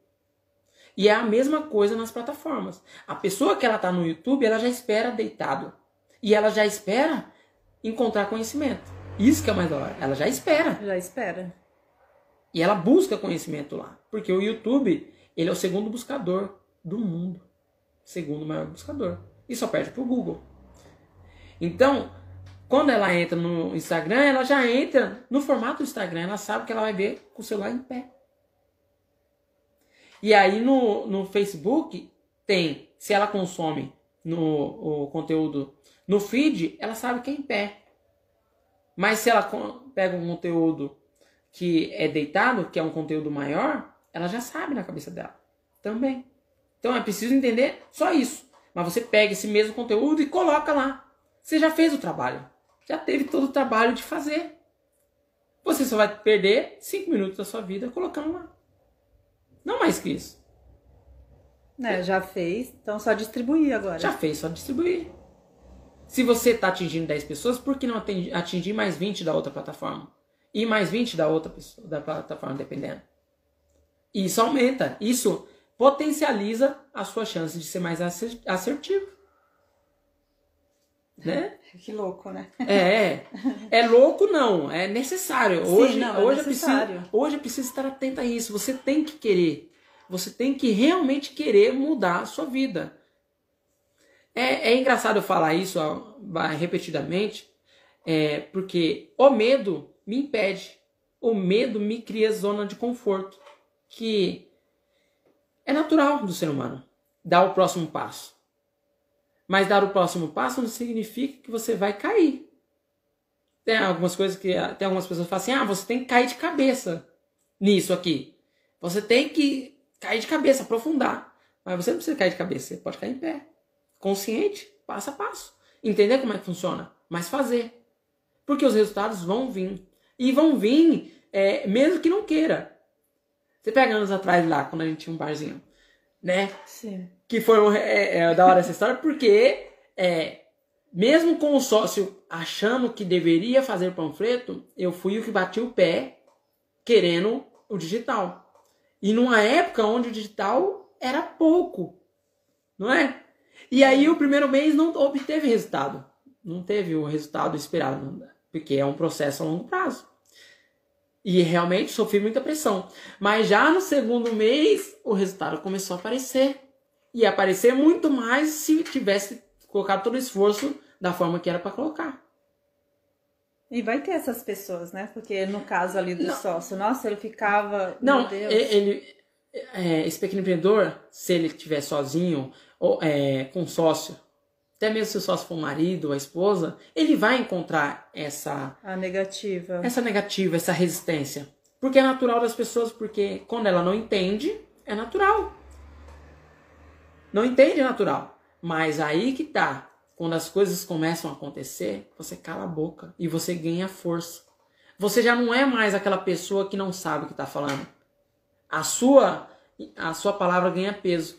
E é a mesma coisa nas plataformas. A pessoa que ela está no YouTube, ela já espera deitado. E ela já espera encontrar conhecimento. Isso que é mais da hora. Ela já espera. Já espera. E ela busca conhecimento lá. Porque o YouTube, ele é o segundo buscador do mundo. Segundo maior buscador e só perde pro Google. Então, quando ela entra no Instagram, ela já entra no formato do Instagram, ela sabe que ela vai ver com o celular em pé. E aí no, no Facebook tem, se ela consome no, o conteúdo no feed, ela sabe que é em pé. Mas se ela pega um conteúdo que é deitado, que é um conteúdo maior, ela já sabe na cabeça dela também. Então é preciso entender só isso. Mas você pega esse mesmo conteúdo e coloca lá. Você já fez o trabalho. Já teve todo o trabalho de fazer. Você só vai perder 5 minutos da sua vida colocando lá. Não mais que isso. É, já fez, então só distribuir agora. Já fez, só distribuir. Se você está atingindo 10 pessoas, por que não atingir mais 20 da outra plataforma? E mais 20 da outra pessoa, da plataforma, dependendo. Isso aumenta. Isso potencializa a sua chance de ser mais assertivo. Né? *laughs* Que louco, né? É, é *laughs* louco não, é necessário. Hoje, Sim, não, é hoje, necessário. É preciso, hoje é preciso estar atento a isso. Você tem que querer. Você tem que realmente querer mudar a sua vida. É, é engraçado eu falar isso repetidamente, é, porque o medo me impede. O medo me cria zona de conforto. Que é natural do ser humano dar o próximo passo. Mas dar o próximo passo não significa que você vai cair. Tem algumas coisas que tem algumas pessoas que falam assim: "Ah, você tem que cair de cabeça nisso aqui. Você tem que cair de cabeça, aprofundar". Mas você não precisa cair de cabeça, você pode cair em pé. consciente, passo a passo. Entender como é que funciona, mas fazer. Porque os resultados vão vir. E vão vir é, mesmo que não queira. Você pega anos atrás lá, quando a gente tinha um barzinho, né? Sim. Que foi um, é, é, da hora essa história, porque é, mesmo com o sócio achando que deveria fazer panfleto, eu fui o que bati o pé querendo o digital. E numa época onde o digital era pouco, não é? E aí o primeiro mês não obteve resultado. Não teve o resultado esperado, porque é um processo a longo prazo. E realmente sofri muita pressão. Mas já no segundo mês, o resultado começou a aparecer. E aparecer muito mais se tivesse colocado todo o esforço da forma que era para colocar. E vai ter essas pessoas, né? Porque no caso ali do não. sócio, nossa, ele ficava. Não, ele. É, esse pequeno empreendedor, se ele estiver sozinho, ou é, com sócio, até mesmo se o sócio for o marido ou a esposa, ele vai encontrar essa. A negativa. Essa negativa, essa resistência. Porque é natural das pessoas, porque quando ela não entende, é natural. Não entende, é natural. Mas aí que tá. Quando as coisas começam a acontecer, você cala a boca e você ganha força. Você já não é mais aquela pessoa que não sabe o que está falando. A sua, a sua palavra ganha peso.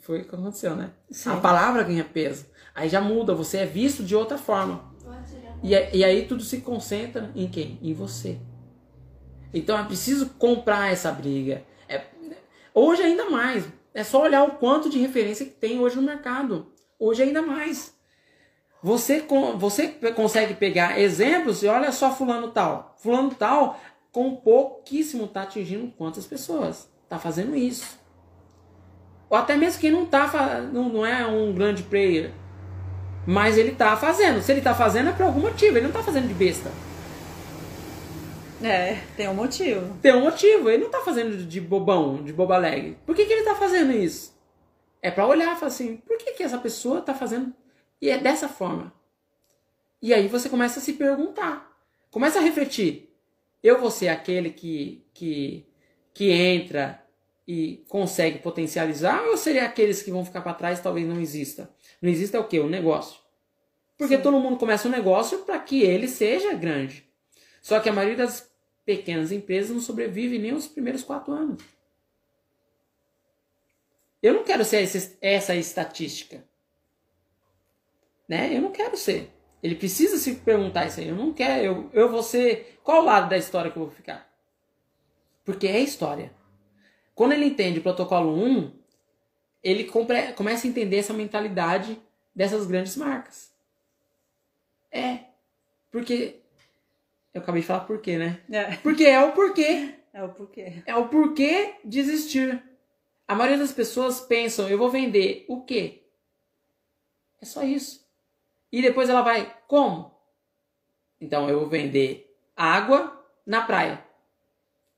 Foi o que aconteceu, né? Sim. A palavra ganha peso. Aí já muda, você é visto de outra forma. E, e aí tudo se concentra em quem? Em você. Então é preciso comprar essa briga. É, hoje ainda mais. É só olhar o quanto de referência que tem hoje no mercado. Hoje ainda mais. Você, você consegue pegar exemplos e olha só fulano tal. Fulano tal, com pouquíssimo, está atingindo quantas pessoas? Está fazendo isso. Ou até mesmo quem não, tá, não, não é um grande player. Mas ele está fazendo. Se ele está fazendo é por algum motivo. Ele não está fazendo de besta. É, tem um motivo. Tem um motivo. Ele não está fazendo de bobão, de bobaleg. Por que, que ele está fazendo isso? É para olhar e falar assim, por que, que essa pessoa está fazendo e é dessa forma. E aí você começa a se perguntar. Começa a refletir. Eu vou ser aquele que, que, que entra e consegue potencializar ou seria aqueles que vão ficar para trás talvez não exista? Não exista o quê? O negócio. Porque Sim. todo mundo começa um negócio para que ele seja grande. Só que a maioria das pequenas empresas não sobrevive nem os primeiros quatro anos. Eu não quero ser essa estatística. Né? Eu não quero ser. Ele precisa se perguntar isso aí. Eu não quero. Eu, eu vou ser. Qual lado da história que eu vou ficar? Porque é história. Quando ele entende o protocolo 1, ele compre, começa a entender essa mentalidade dessas grandes marcas. É. Porque. Eu acabei de falar porquê, né? É. Porque é o porquê. É o porquê. É o porquê de existir. A maioria das pessoas pensam, eu vou vender o quê? É só isso. E depois ela vai, como? Então eu vou vender água na praia.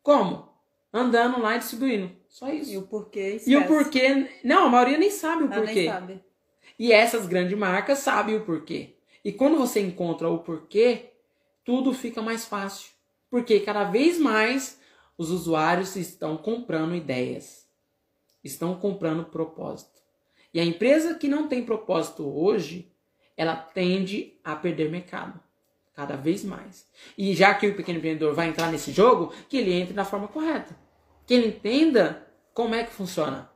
Como? Andando lá e distribuindo. Só isso. E o porquê? Esquece. E o porquê. Não, a maioria nem sabe o Ela porquê. Nem sabe. E essas grandes marcas sabem o porquê. E quando você encontra o porquê, tudo fica mais fácil. Porque cada vez mais os usuários estão comprando ideias, estão comprando propósito. E a empresa que não tem propósito hoje, ela tende a perder mercado. Cada vez mais. E já que o pequeno empreendedor vai entrar nesse jogo, que ele entre da forma correta. Que ele entenda como é que funciona.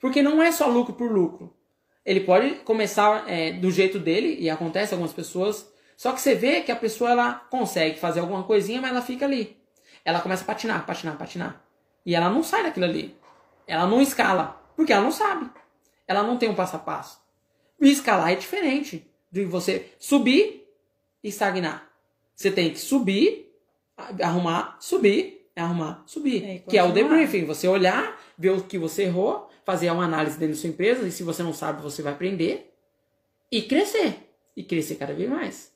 Porque não é só lucro por lucro. Ele pode começar é, do jeito dele, e acontece algumas pessoas. Só que você vê que a pessoa ela consegue fazer alguma coisinha, mas ela fica ali. Ela começa a patinar, patinar, patinar. E ela não sai daquilo ali. Ela não escala. Porque ela não sabe. Ela não tem um passo a passo. E escalar é diferente de você subir e estagnar. Você tem que subir, arrumar, subir, arrumar, subir. É, que é o debriefing. Você olhar, ver o que você errou, fazer uma análise dentro da sua empresa, e se você não sabe, você vai aprender. E crescer. E crescer cada vez mais.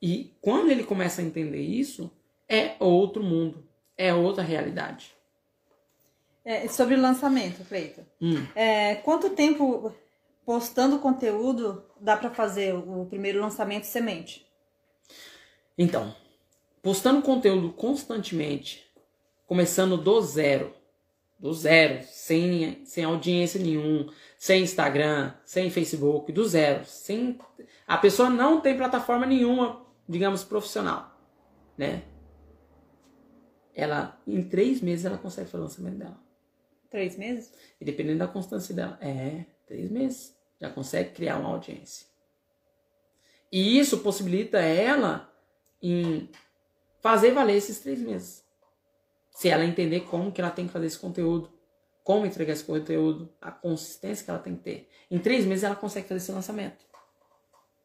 E quando ele começa a entender isso, é outro mundo. É outra realidade. É, sobre o lançamento, Cleiton. Hum. É, quanto tempo postando conteúdo, dá para fazer o primeiro lançamento semente? Então, postando conteúdo constantemente, começando do zero. Do zero, sem, sem audiência nenhum, sem Instagram, sem Facebook, do zero. Sem... A pessoa não tem plataforma nenhuma, digamos, profissional, né? Ela, em três meses, ela consegue fazer o lançamento dela. Três meses? E dependendo da constância dela, é, três meses. Já consegue criar uma audiência. E isso possibilita ela em fazer valer esses três meses. Se ela entender como que ela tem que fazer esse conteúdo, como entregar esse conteúdo, a consistência que ela tem que ter. Em três meses ela consegue fazer esse lançamento.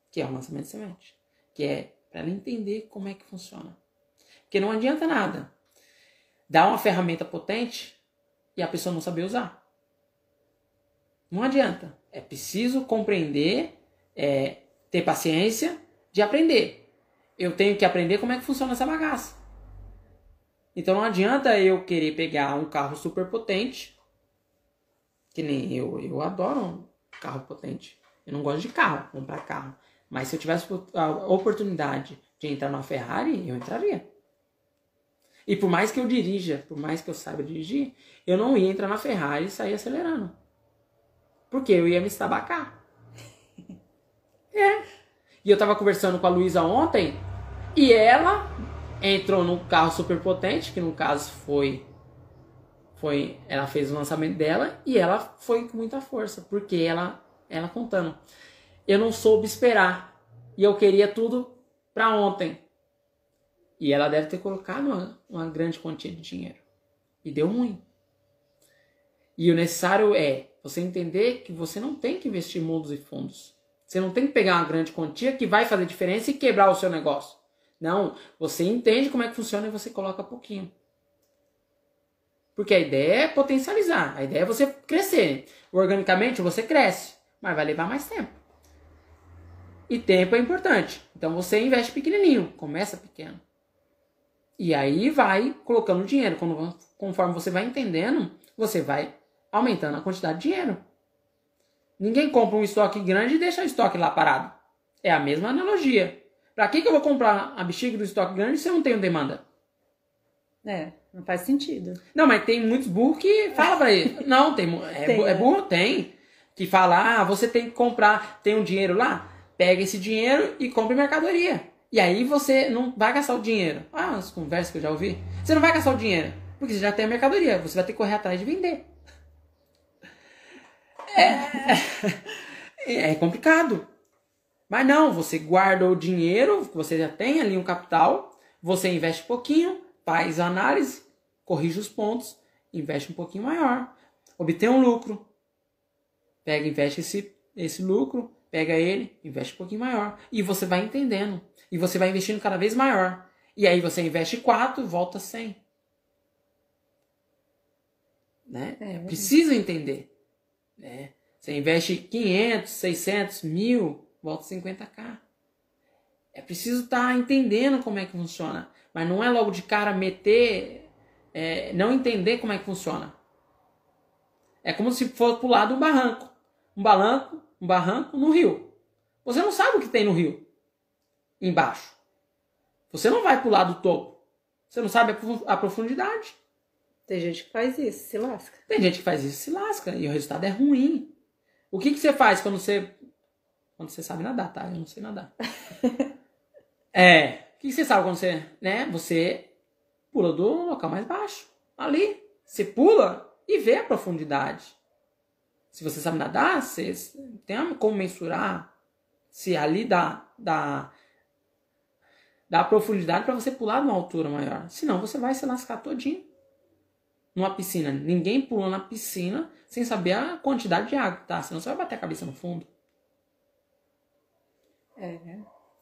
Que é o lançamento de semente. Que é para ela entender como é que funciona. Porque não adianta nada dar uma ferramenta potente e a pessoa não saber usar. Não adianta. É preciso compreender, é, ter paciência de aprender. Eu tenho que aprender como é que funciona essa bagaça. Então não adianta eu querer pegar um carro super potente, que nem eu, eu adoro um carro potente. Eu não gosto de carro, comprar carro. Mas se eu tivesse a oportunidade de entrar numa Ferrari, eu entraria. E por mais que eu dirija, por mais que eu saiba dirigir, eu não ia entrar na Ferrari e sair acelerando. Porque eu ia me estabacar. *laughs* é. E eu tava conversando com a Luísa ontem e ela entrou num carro super potente, que no caso foi foi ela fez o lançamento dela e ela foi com muita força, porque ela ela contando. Eu não soube esperar e eu queria tudo para ontem. E ela deve ter colocado uma, uma grande quantia de dinheiro. E deu ruim. E o necessário é você entender que você não tem que investir mundos e fundos. Você não tem que pegar uma grande quantia que vai fazer diferença e quebrar o seu negócio. Não, você entende como é que funciona e você coloca pouquinho. Porque a ideia é potencializar, a ideia é você crescer. Organicamente você cresce, mas vai levar mais tempo. E tempo é importante. Então você investe pequenininho, começa pequeno. E aí vai colocando dinheiro. Quando, conforme você vai entendendo, você vai aumentando a quantidade de dinheiro. Ninguém compra um estoque grande e deixa o estoque lá parado. É a mesma analogia. Para que, que eu vou comprar a bexiga do estoque grande se eu não tenho demanda? É, não faz sentido. Não, mas tem muitos burros que falam pra ele. *laughs* Não, tem, é, tem, é burro? Tem. Que fala, ah, você tem que comprar, tem um dinheiro lá? Pega esse dinheiro e compre mercadoria. E aí você não vai gastar o dinheiro. Ah, as conversas que eu já ouvi. Você não vai gastar o dinheiro, porque você já tem a mercadoria. Você vai ter que correr atrás de vender. É, é *laughs* complicado. Mas não, você guarda o dinheiro, você já tem ali um capital, você investe um pouquinho, faz a análise, corrige os pontos, investe um pouquinho maior, obtém um lucro, pega, investe esse, esse lucro, pega ele, investe um pouquinho maior. E você vai entendendo. E você vai investindo cada vez maior. E aí você investe 4, volta 100. Né? É, Precisa entender. Né? Você investe 500, 600, mil, volta 50k. É preciso estar tá entendendo como é que funciona. Mas não é logo de cara meter, é, não entender como é que funciona. É como se fosse pular de um barranco. Um barranco, um barranco no rio. Você não sabe o que tem no rio embaixo. Você não vai pular do topo. Você não sabe a profundidade. Tem gente que faz isso, se lasca. Tem gente que faz isso, se lasca. E o resultado é ruim. O que, que você faz quando você. Quando você sabe nadar, tá? Eu não sei nadar. *laughs* é. O que, você sabe quando você. Né? Você pula do local mais baixo. Ali. Você pula e vê a profundidade. Se você sabe nadar, você tem como mensurar se ali dá, dá, dá profundidade para você pular numa altura maior. Senão você vai se lascar todinho numa piscina. Ninguém pula na piscina sem saber a quantidade de água, tá? Senão você vai bater a cabeça no fundo. É,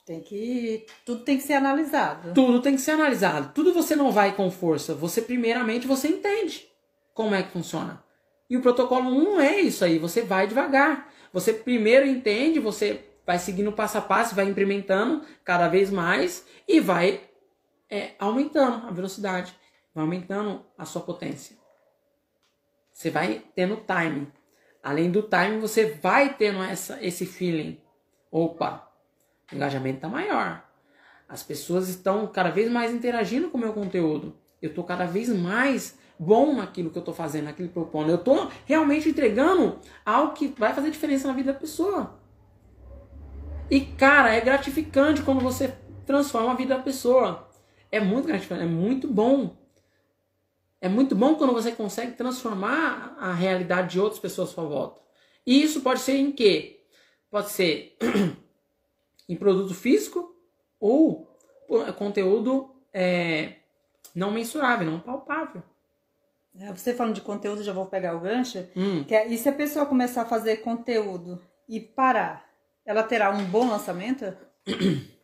tem que. Tudo tem que ser analisado. Tudo tem que ser analisado. Tudo você não vai com força. Você, primeiramente, você entende como é que funciona. E o protocolo não é isso aí. Você vai devagar. Você primeiro entende, você vai seguindo passo a passo, vai implementando cada vez mais e vai é, aumentando a velocidade, vai aumentando a sua potência. Você vai tendo time. Além do time, você vai tendo essa, esse feeling. Opa, o engajamento está maior. As pessoas estão cada vez mais interagindo com o meu conteúdo. Eu estou cada vez mais bom naquilo que eu tô fazendo, naquilo que eu propondo. Eu tô realmente entregando algo que vai fazer diferença na vida da pessoa. E, cara, é gratificante quando você transforma a vida da pessoa. É muito gratificante, é muito bom. É muito bom quando você consegue transformar a realidade de outras pessoas à sua volta. E isso pode ser em quê? Pode ser *clears throat* em produto físico ou conteúdo é, não mensurável, não palpável. É, você falando de conteúdo, já vou pegar o gancho. Hum. Que é, e se a pessoa começar a fazer conteúdo e parar, ela terá um bom lançamento? *clears throat*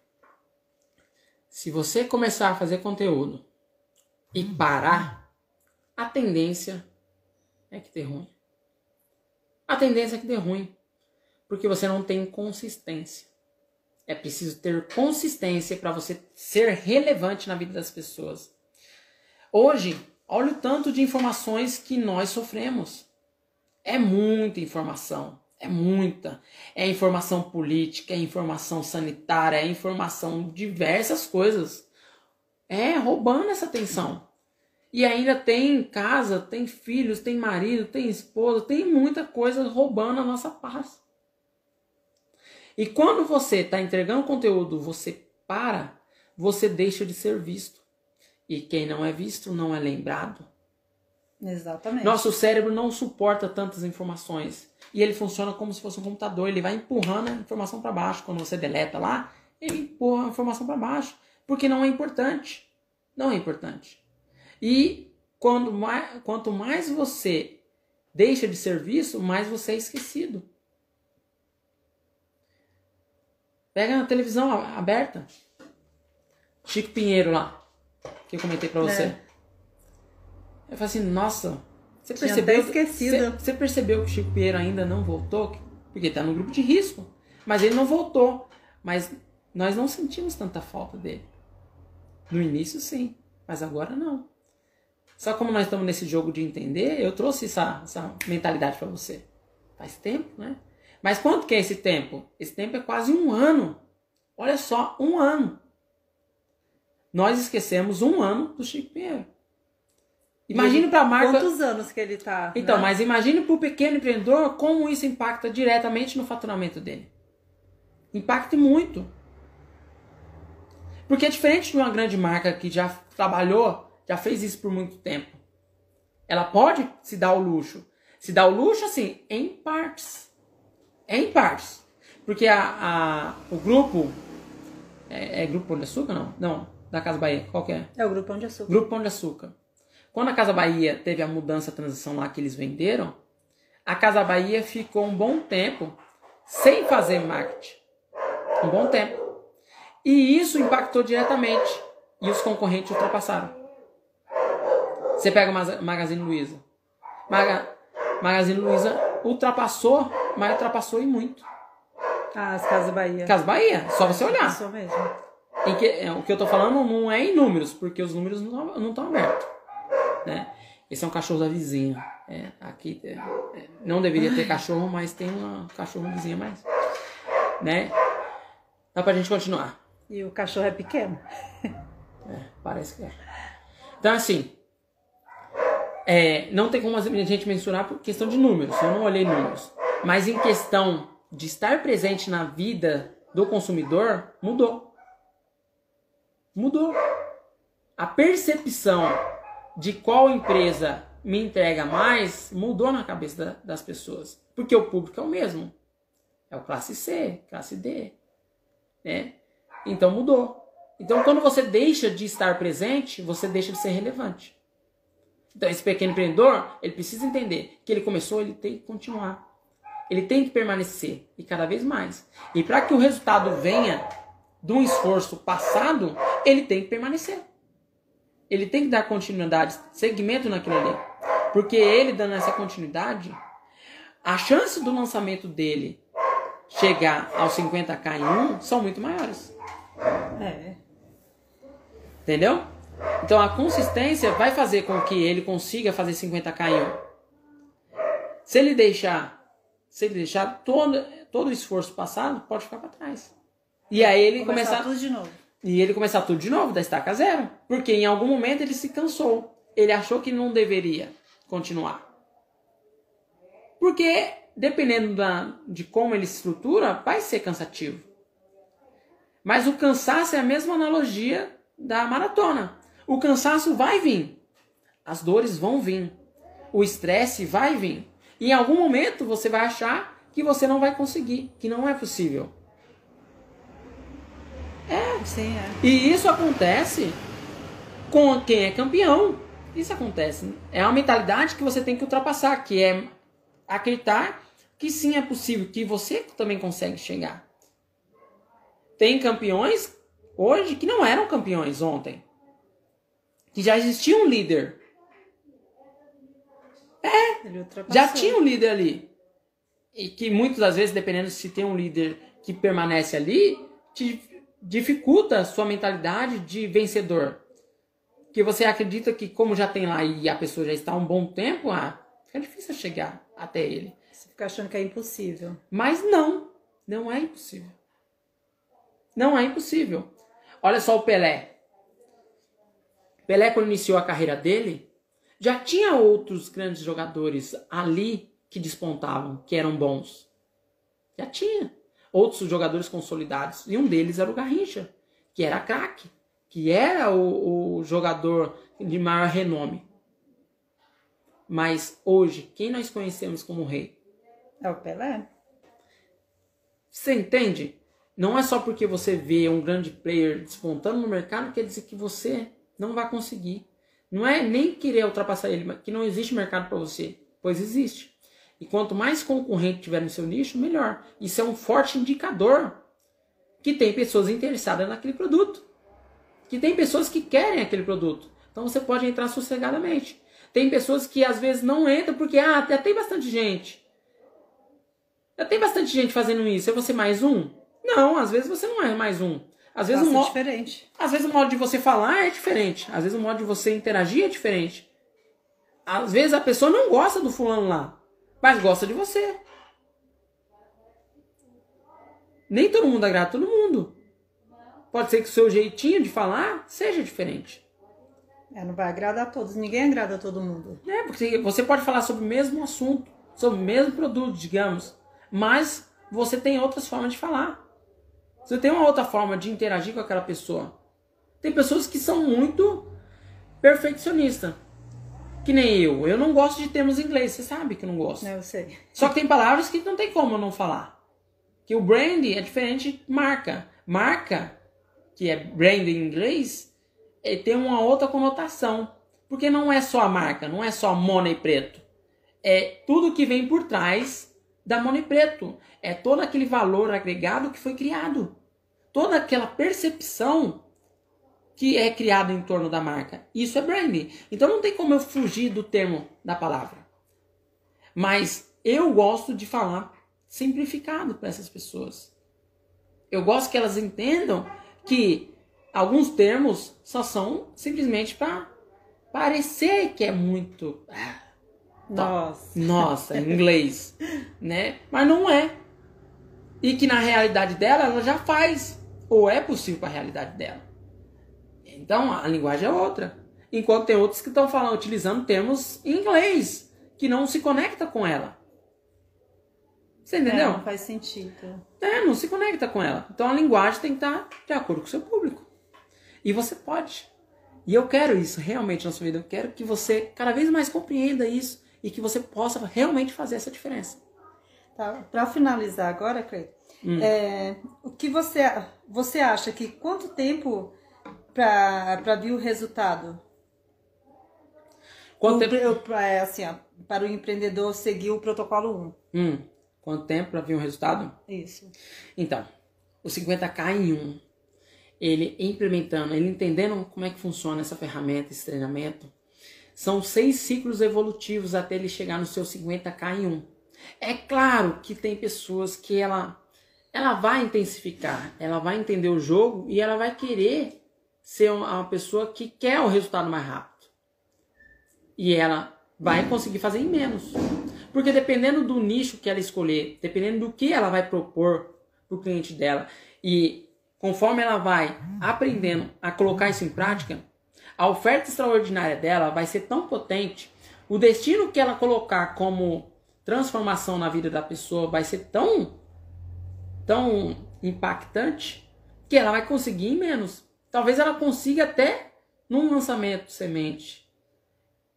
Se você começar a fazer conteúdo e parar, a tendência é que dê ruim. A tendência é que dê ruim. Porque você não tem consistência. É preciso ter consistência para você ser relevante na vida das pessoas. Hoje, olha o tanto de informações que nós sofremos. É muita informação. É muita. É informação política, é informação sanitária, é informação diversas coisas. É roubando essa atenção. E ainda tem casa, tem filhos, tem marido, tem esposa, tem muita coisa roubando a nossa paz. E quando você está entregando conteúdo, você para, você deixa de ser visto. E quem não é visto não é lembrado. Exatamente. Nosso cérebro não suporta tantas informações. E ele funciona como se fosse um computador. Ele vai empurrando a informação para baixo. Quando você deleta lá, ele empurra a informação para baixo. Porque não é importante. Não é importante. E quando mais, quanto mais você deixa de ser visto, mais você é esquecido. Pega na televisão aberta. Chico Pinheiro lá. Que eu comentei pra você. É. Eu falei assim, nossa, você Tinha percebeu, até esquecido. Você, você percebeu que o Chico Pinheiro ainda não voltou? Porque tá no grupo de risco. Mas ele não voltou. Mas nós não sentimos tanta falta dele. No início, sim. Mas agora não. Só como nós estamos nesse jogo de entender, eu trouxe essa, essa mentalidade para você. Faz tempo, né? Mas quanto que é esse tempo? Esse tempo é quase um ano. Olha só, um ano. Nós esquecemos um ano do Chico Pinheiro. Imagine para a marca. Quantos anos que ele tá? Então, né? mas imagine para o pequeno empreendedor como isso impacta diretamente no faturamento dele. Impacta muito. Porque é diferente de uma grande marca que já trabalhou, já fez isso por muito tempo. Ela pode se dar o luxo. Se dá o luxo, assim, em partes. Em partes. Porque a, a, o grupo. É, é Grupo Pão de Açúcar? Não. Não. Da Casa Bahia. Qual que é? É o Grupo Pão de Açúcar. Grupo Pão de Açúcar. Quando a Casa Bahia teve a mudança, a transição lá que eles venderam, a Casa Bahia ficou um bom tempo sem fazer marketing. Um bom tempo. E isso impactou diretamente. E os concorrentes ultrapassaram. Você pega a Magazine Luiza. Maga, Magazine Luiza ultrapassou, mas ultrapassou em muito. Ah, as Casas Bahia. Casa Bahia, só você olhar. Isso mesmo. Que, é, o que eu tô falando não é em números, porque os números não estão abertos. Né? Esse é um cachorro da vizinha. É, aqui é, é, não deveria ter cachorro, mas tem uma cachorro vizinha mais. Né? Dá pra gente continuar. E o cachorro é pequeno. É, parece que é. Então, assim, é, não tem como a gente mensurar por questão de números. Eu não olhei números. Mas em questão de estar presente na vida do consumidor, mudou. Mudou. A percepção de qual empresa me entrega mais mudou na cabeça da, das pessoas. Porque o público é o mesmo. É o classe C, classe D. Né? Então mudou. Então quando você deixa de estar presente, você deixa de ser relevante. Então esse pequeno empreendedor, ele precisa entender que ele começou, ele tem que continuar. Ele tem que permanecer e cada vez mais. E para que o resultado venha de um esforço passado, ele tem que permanecer. Ele tem que dar continuidade, segmento naquilo ali. Porque ele dando essa continuidade, a chance do lançamento dele chegar aos 50k em um são muito maiores. É. Entendeu? Então a consistência vai fazer com que ele consiga fazer 50k em um. Se ele deixar, se ele deixar todo, todo o esforço passado, pode ficar para trás. E aí ele Começar começar tudo de novo. e ele começar tudo de novo, da estaca zero. Porque em algum momento ele se cansou. ele achou que não deveria continuar. Porque, dependendo da, de como ele estrutura, vai ser cansativo. Mas o cansaço é a mesma analogia da maratona. O cansaço vai vir. As dores vão vir. O estresse vai vir. E em algum momento você vai achar que você não vai conseguir, que não é possível. É. Sim, é. E isso acontece com quem é campeão. Isso acontece. É uma mentalidade que você tem que ultrapassar, que é acreditar que sim é possível, que você também consegue chegar. Tem campeões hoje que não eram campeões ontem. Que já existia um líder. É, já tinha um líder ali. E que muitas das vezes, dependendo se tem um líder que permanece ali, te dificulta a sua mentalidade de vencedor. Que você acredita que, como já tem lá e a pessoa já está há um bom tempo, ah, fica difícil chegar até ele. Você fica achando que é impossível. Mas não, não é impossível. Não é impossível. Olha só o Pelé. Pelé, quando iniciou a carreira dele, já tinha outros grandes jogadores ali que despontavam, que eram bons. Já tinha outros jogadores consolidados. E um deles era o Garrincha, que era craque, que era o, o jogador de maior renome. Mas hoje, quem nós conhecemos como rei? É o Pelé. Você entende? Não é só porque você vê um grande player despontando no mercado quer dizer que você não vai conseguir. Não é nem querer ultrapassar ele, mas que não existe mercado para você, pois existe. E quanto mais concorrente tiver no seu nicho, melhor. Isso é um forte indicador que tem pessoas interessadas naquele produto. Que tem pessoas que querem aquele produto. Então você pode entrar sossegadamente. Tem pessoas que às vezes não entram porque ah, já tem bastante gente. Já tem bastante gente fazendo isso. É você mais um? Não, às vezes você não é mais um. Às vezes, Nossa, o modo, diferente. às vezes o modo de você falar é diferente. Às vezes o modo de você interagir é diferente. Às vezes a pessoa não gosta do fulano lá mas gosta de você. Nem todo mundo agrada todo mundo. Pode ser que o seu jeitinho de falar seja diferente. É, não vai agradar a todos. Ninguém agrada a todo mundo. É, porque você pode falar sobre o mesmo assunto, sobre o mesmo produto, digamos, mas você tem outras formas de falar. Você tem uma outra forma de interagir com aquela pessoa. Tem pessoas que são muito perfeccionistas. Que nem eu. Eu não gosto de termos em inglês. Você sabe que eu não gosto. Eu sei. Só que tem palavras que não tem como eu não falar. Que o brand é diferente de marca. Marca, que é brand em inglês, é, tem uma outra conotação. Porque não é só a marca, não é só money preto. É tudo que vem por trás da money preto. É todo aquele valor agregado que foi criado. Toda aquela percepção que é criado em torno da marca. Isso é branding. Então não tem como eu fugir do termo da palavra. Mas eu gosto de falar simplificado para essas pessoas. Eu gosto que elas entendam que alguns termos só são simplesmente para parecer que é muito ah, nossa, nossa, em inglês, né? Mas não é. E que na realidade dela ela já faz ou é possível para a realidade dela. Então a linguagem é outra. Enquanto tem outros que estão falando, utilizando termos em inglês, que não se conecta com ela. Você entendeu? É, não faz sentido. É, não se conecta com ela. Então a linguagem tem que estar de acordo com o seu público. E você pode. E eu quero isso realmente na sua vida. Eu quero que você cada vez mais compreenda isso e que você possa realmente fazer essa diferença. Tá. Para finalizar agora, Cleiton, hum. é, o que você, você acha que quanto tempo para ver o resultado? Quanto o, tempo? Pra, é, assim, ó, para o empreendedor seguir o protocolo 1. Hum. Quanto tempo para ver um resultado? Isso. Então, o 50K em 1, ele implementando, ele entendendo como é que funciona essa ferramenta, esse treinamento, são seis ciclos evolutivos até ele chegar no seu 50K em 1. É claro que tem pessoas que ela, ela vai intensificar, ela vai entender o jogo e ela vai querer ser uma pessoa que quer o resultado mais rápido. E ela vai conseguir fazer em menos. Porque dependendo do nicho que ela escolher, dependendo do que ela vai propor para o cliente dela, e conforme ela vai aprendendo a colocar isso em prática, a oferta extraordinária dela vai ser tão potente, o destino que ela colocar como transformação na vida da pessoa vai ser tão tão impactante que ela vai conseguir em menos. Talvez ela consiga até num lançamento semente.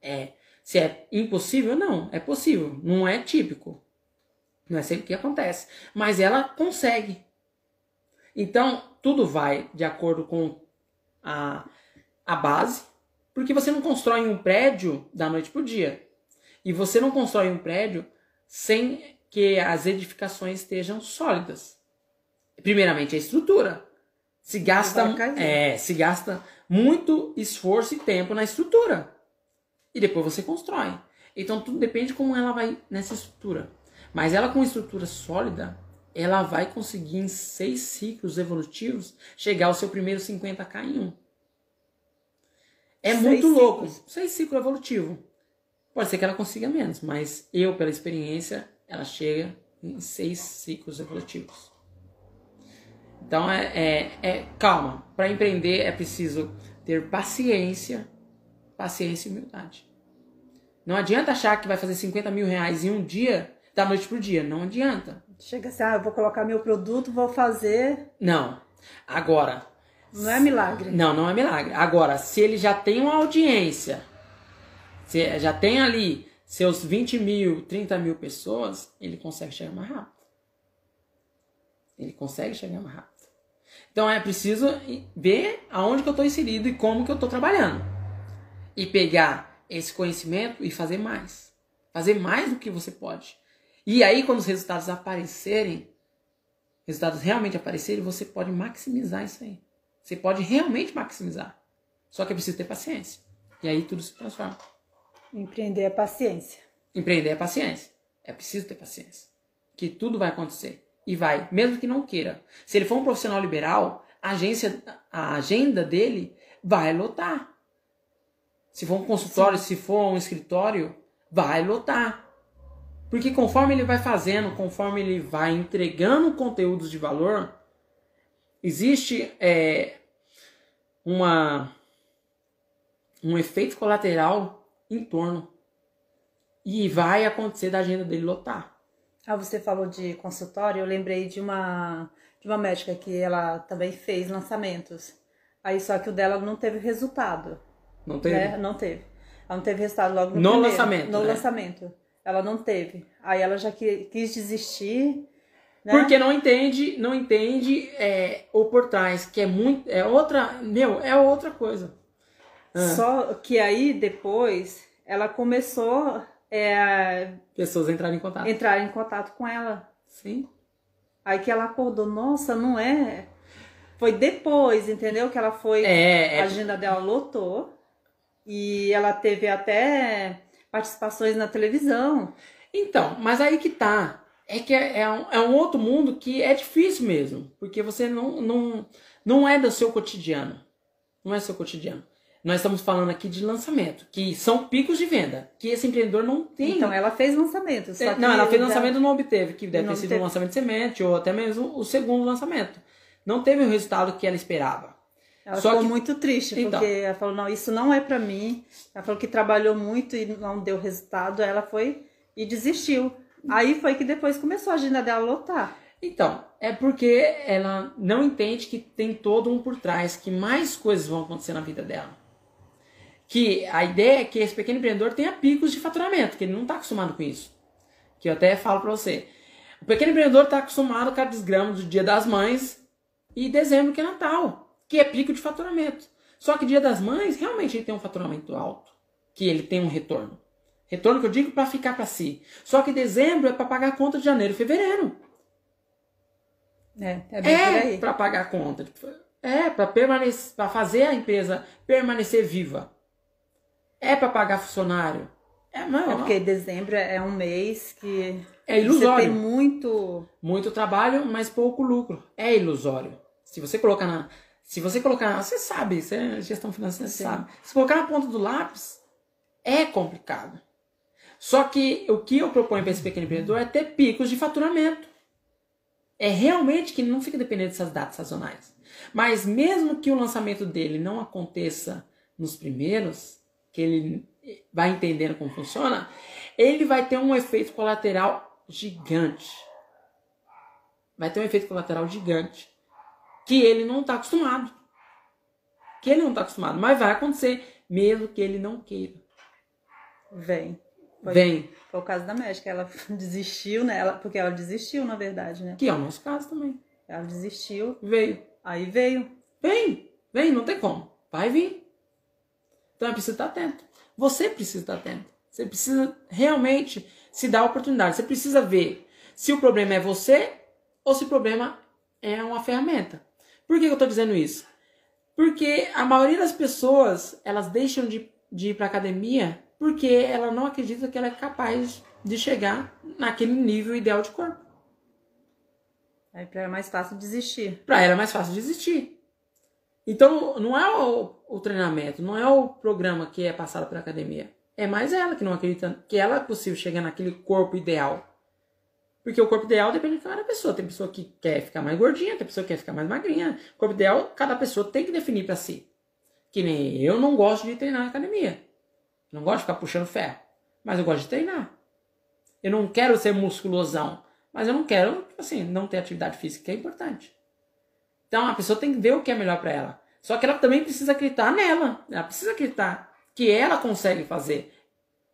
É, se é impossível, não, é possível, não é típico. Não é sempre que acontece, mas ela consegue. Então, tudo vai de acordo com a, a base, porque você não constrói um prédio da noite para o dia. E você não constrói um prédio sem que as edificações estejam sólidas. Primeiramente, a estrutura. Se gasta, é, se gasta muito esforço e tempo na estrutura. E depois você constrói. Então tudo depende de como ela vai nessa estrutura. Mas ela com estrutura sólida, ela vai conseguir em seis ciclos evolutivos chegar ao seu primeiro 50k em um. É seis muito ciclos. louco. Seis ciclos evolutivos. Pode ser que ela consiga menos, mas eu, pela experiência, ela chega em seis ciclos evolutivos. Então é, é, é calma. Para empreender é preciso ter paciência, paciência e humildade. Não adianta achar que vai fazer 50 mil reais em um dia, da noite pro dia. Não adianta. Chega assim, ah, eu vou colocar meu produto, vou fazer. Não. Agora. Não é milagre. Não, não é milagre. Agora, se ele já tem uma audiência se já tem ali seus 20 mil, 30 mil pessoas, ele consegue chegar mais rápido. Ele consegue chegar mais rápido. Então é preciso ver aonde que eu estou inserido e como que eu estou trabalhando. E pegar esse conhecimento e fazer mais. Fazer mais do que você pode. E aí, quando os resultados aparecerem, resultados realmente aparecerem, você pode maximizar isso aí. Você pode realmente maximizar. Só que é preciso ter paciência. E aí tudo se transforma. Empreender é paciência. Empreender é paciência. É preciso ter paciência. Que tudo vai acontecer. E vai, mesmo que não queira. Se ele for um profissional liberal, a agência, a agenda dele vai lotar. Se for um consultório, Sim. se for um escritório, vai lotar. Porque conforme ele vai fazendo, conforme ele vai entregando conteúdos de valor, existe é, uma um efeito colateral em torno. E vai acontecer da agenda dele lotar. Ah, você falou de consultório, eu lembrei de uma de uma médica que ela também fez lançamentos. Aí só que o dela não teve resultado. Não teve? Né? Não teve. Ela não teve resultado logo no, no primeiro, lançamento. No né? lançamento. Ela não teve. Aí ela já quis desistir. Né? Porque não entende, não entende é, o por trás, que é muito. É outra. Meu, é outra coisa. Ah. Só que aí depois ela começou é, pessoas entrarem em contato. Entrar em contato com ela. Sim. Aí que ela acordou, nossa, não é. Foi depois, entendeu? Que ela foi. É, a agenda dela lotou. E ela teve até participações na televisão. Então, mas aí que tá. É que é, é, um, é um outro mundo que é difícil mesmo. Porque você não, não, não é do seu cotidiano. Não é seu cotidiano. Nós estamos falando aqui de lançamento, que são picos de venda, que esse empreendedor não tem. Então, ela fez lançamento. É, não, ela fez lançamento e não obteve, que deve ter sido teve. um lançamento de semente, ou até mesmo o segundo lançamento. Não teve o resultado que ela esperava. Ela Só ficou que... muito triste, então. porque ela falou, não, isso não é para mim. Ela falou que trabalhou muito e não deu resultado, ela foi e desistiu. Aí foi que depois começou a agenda dela lotar. Então, é porque ela não entende que tem todo um por trás, que mais coisas vão acontecer na vida dela que a ideia é que esse pequeno empreendedor tenha picos de faturamento, que ele não está acostumado com isso. Que eu até falo para você. O pequeno empreendedor está acostumado com a desgrama do Dia das Mães e dezembro, que é Natal, que é pico de faturamento. Só que Dia das Mães, realmente ele tem um faturamento alto, que ele tem um retorno. Retorno que eu digo para ficar para si. Só que dezembro é para pagar a conta de janeiro e fevereiro. É, é bem é para pagar a conta. É, para permanecer, para fazer a empresa permanecer viva. É para pagar funcionário? É, não, é porque dezembro é um mês que é ilusório. Você tem muito muito trabalho, mas pouco lucro. É ilusório. Se você colocar na se você colocar, você sabe, você é gestão financeira, você sabe. Se colocar na ponta do lápis, é complicado. Só que o que eu proponho para esse pequeno empreendedor é ter picos de faturamento. É realmente que não fica dependendo dessas datas sazonais. Mas mesmo que o lançamento dele não aconteça nos primeiros, que ele vai entendendo como funciona, ele vai ter um efeito colateral gigante. Vai ter um efeito colateral gigante. Que ele não está acostumado. Que ele não está acostumado. Mas vai acontecer, mesmo que ele não queira. Vem. Foi, Vem. Foi o caso da médica. Ela *laughs* desistiu, né? Ela, porque ela desistiu, na verdade, né? Que é o nosso caso também. Ela desistiu. Veio. Aí veio. Vem. Vem, não tem como. Vai vir. Então é preciso estar atento. Você precisa estar atento. Você precisa realmente se dar a oportunidade. Você precisa ver se o problema é você ou se o problema é uma ferramenta. Por que eu estou dizendo isso? Porque a maioria das pessoas elas deixam de, de ir para academia porque ela não acredita que ela é capaz de chegar naquele nível ideal de corpo. Aí pra ela é mais fácil desistir. Para ela é mais fácil desistir. Então, não é o, o, treinamento, não é o programa que é passado pela academia. É mais ela que não acredita que ela é possível chegar naquele corpo ideal. Porque o corpo ideal depende de cada pessoa. Tem pessoa que quer ficar mais gordinha, tem pessoa que quer ficar mais magrinha. O corpo ideal, cada pessoa tem que definir para si. Que nem eu não gosto de treinar na academia. Não gosto de ficar puxando ferro. Mas eu gosto de treinar. Eu não quero ser musculosão. Mas eu não quero, assim, não ter atividade física, que é importante. Então a pessoa tem que ver o que é melhor para ela. Só que ela também precisa acreditar nela. Ela precisa acreditar que ela consegue fazer.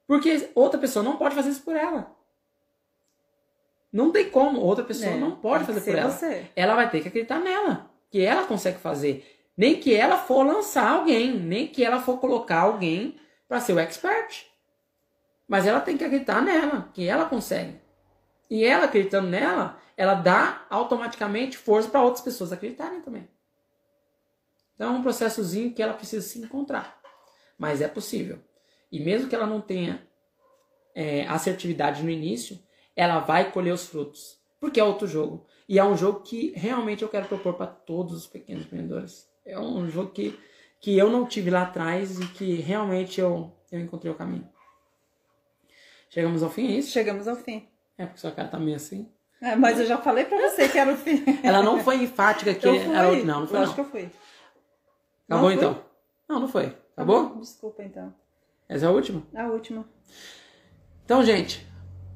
Porque outra pessoa não pode fazer isso por ela. Não tem como. Outra pessoa é, não pode fazer por ela. Você. Ela vai ter que acreditar nela. Que ela consegue fazer. Nem que ela for lançar alguém. Nem que ela for colocar alguém para ser o expert. Mas ela tem que acreditar nela. Que ela consegue. E ela acreditando nela, ela dá automaticamente força para outras pessoas acreditarem também. Então é um processozinho que ela precisa se encontrar. Mas é possível. E mesmo que ela não tenha é, assertividade no início, ela vai colher os frutos. Porque é outro jogo. E é um jogo que realmente eu quero propor para todos os pequenos empreendedores. É um jogo que, que eu não tive lá atrás e que realmente eu, eu encontrei o caminho. Chegamos ao fim, é isso? Chegamos ao fim. É, porque sua cara tá meio assim. É, mas eu já falei pra você que era o fim. *laughs* Ela não foi enfática que era outro. Não, não foi. Eu não. acho que eu fui. Acabou não então? Não, não foi. Acabou? Desculpa então. Essa é a última? A última. Então, gente,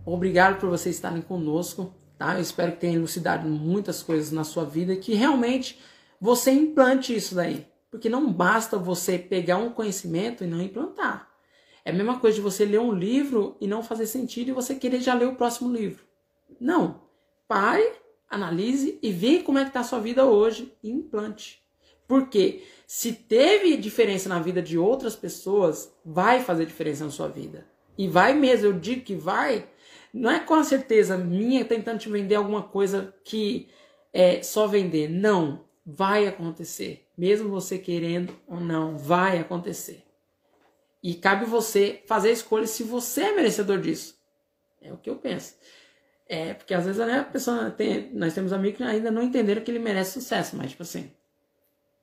obrigado por vocês estarem conosco. Tá? Eu espero que tenha elucidado muitas coisas na sua vida e que realmente você implante isso daí. Porque não basta você pegar um conhecimento e não implantar. É a mesma coisa de você ler um livro e não fazer sentido e você querer já ler o próximo livro. Não. Pare, analise e veja como é que está a sua vida hoje e implante. Porque se teve diferença na vida de outras pessoas, vai fazer diferença na sua vida. E vai mesmo, eu digo que vai. Não é com a certeza minha tentando te vender alguma coisa que é só vender. Não, vai acontecer. Mesmo você querendo ou não, vai acontecer. E cabe você fazer a escolha se você é merecedor disso. É o que eu penso. É, porque às vezes né, a pessoa tem. Nós temos amigos que ainda não entenderam que ele merece sucesso, mas tipo assim.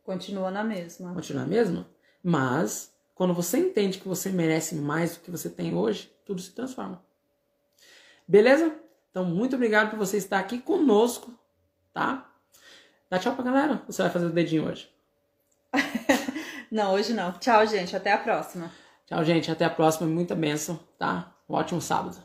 Continua na mesma. Continua na mesma. Mas, quando você entende que você merece mais do que você tem hoje, tudo se transforma. Beleza? Então, muito obrigado por você estar aqui conosco, tá? Dá tchau pra galera. Você vai fazer o dedinho hoje? *laughs* não, hoje não. Tchau, gente. Até a próxima. Tchau, gente. Até a próxima. Muita bênção, tá? Um ótimo sábado.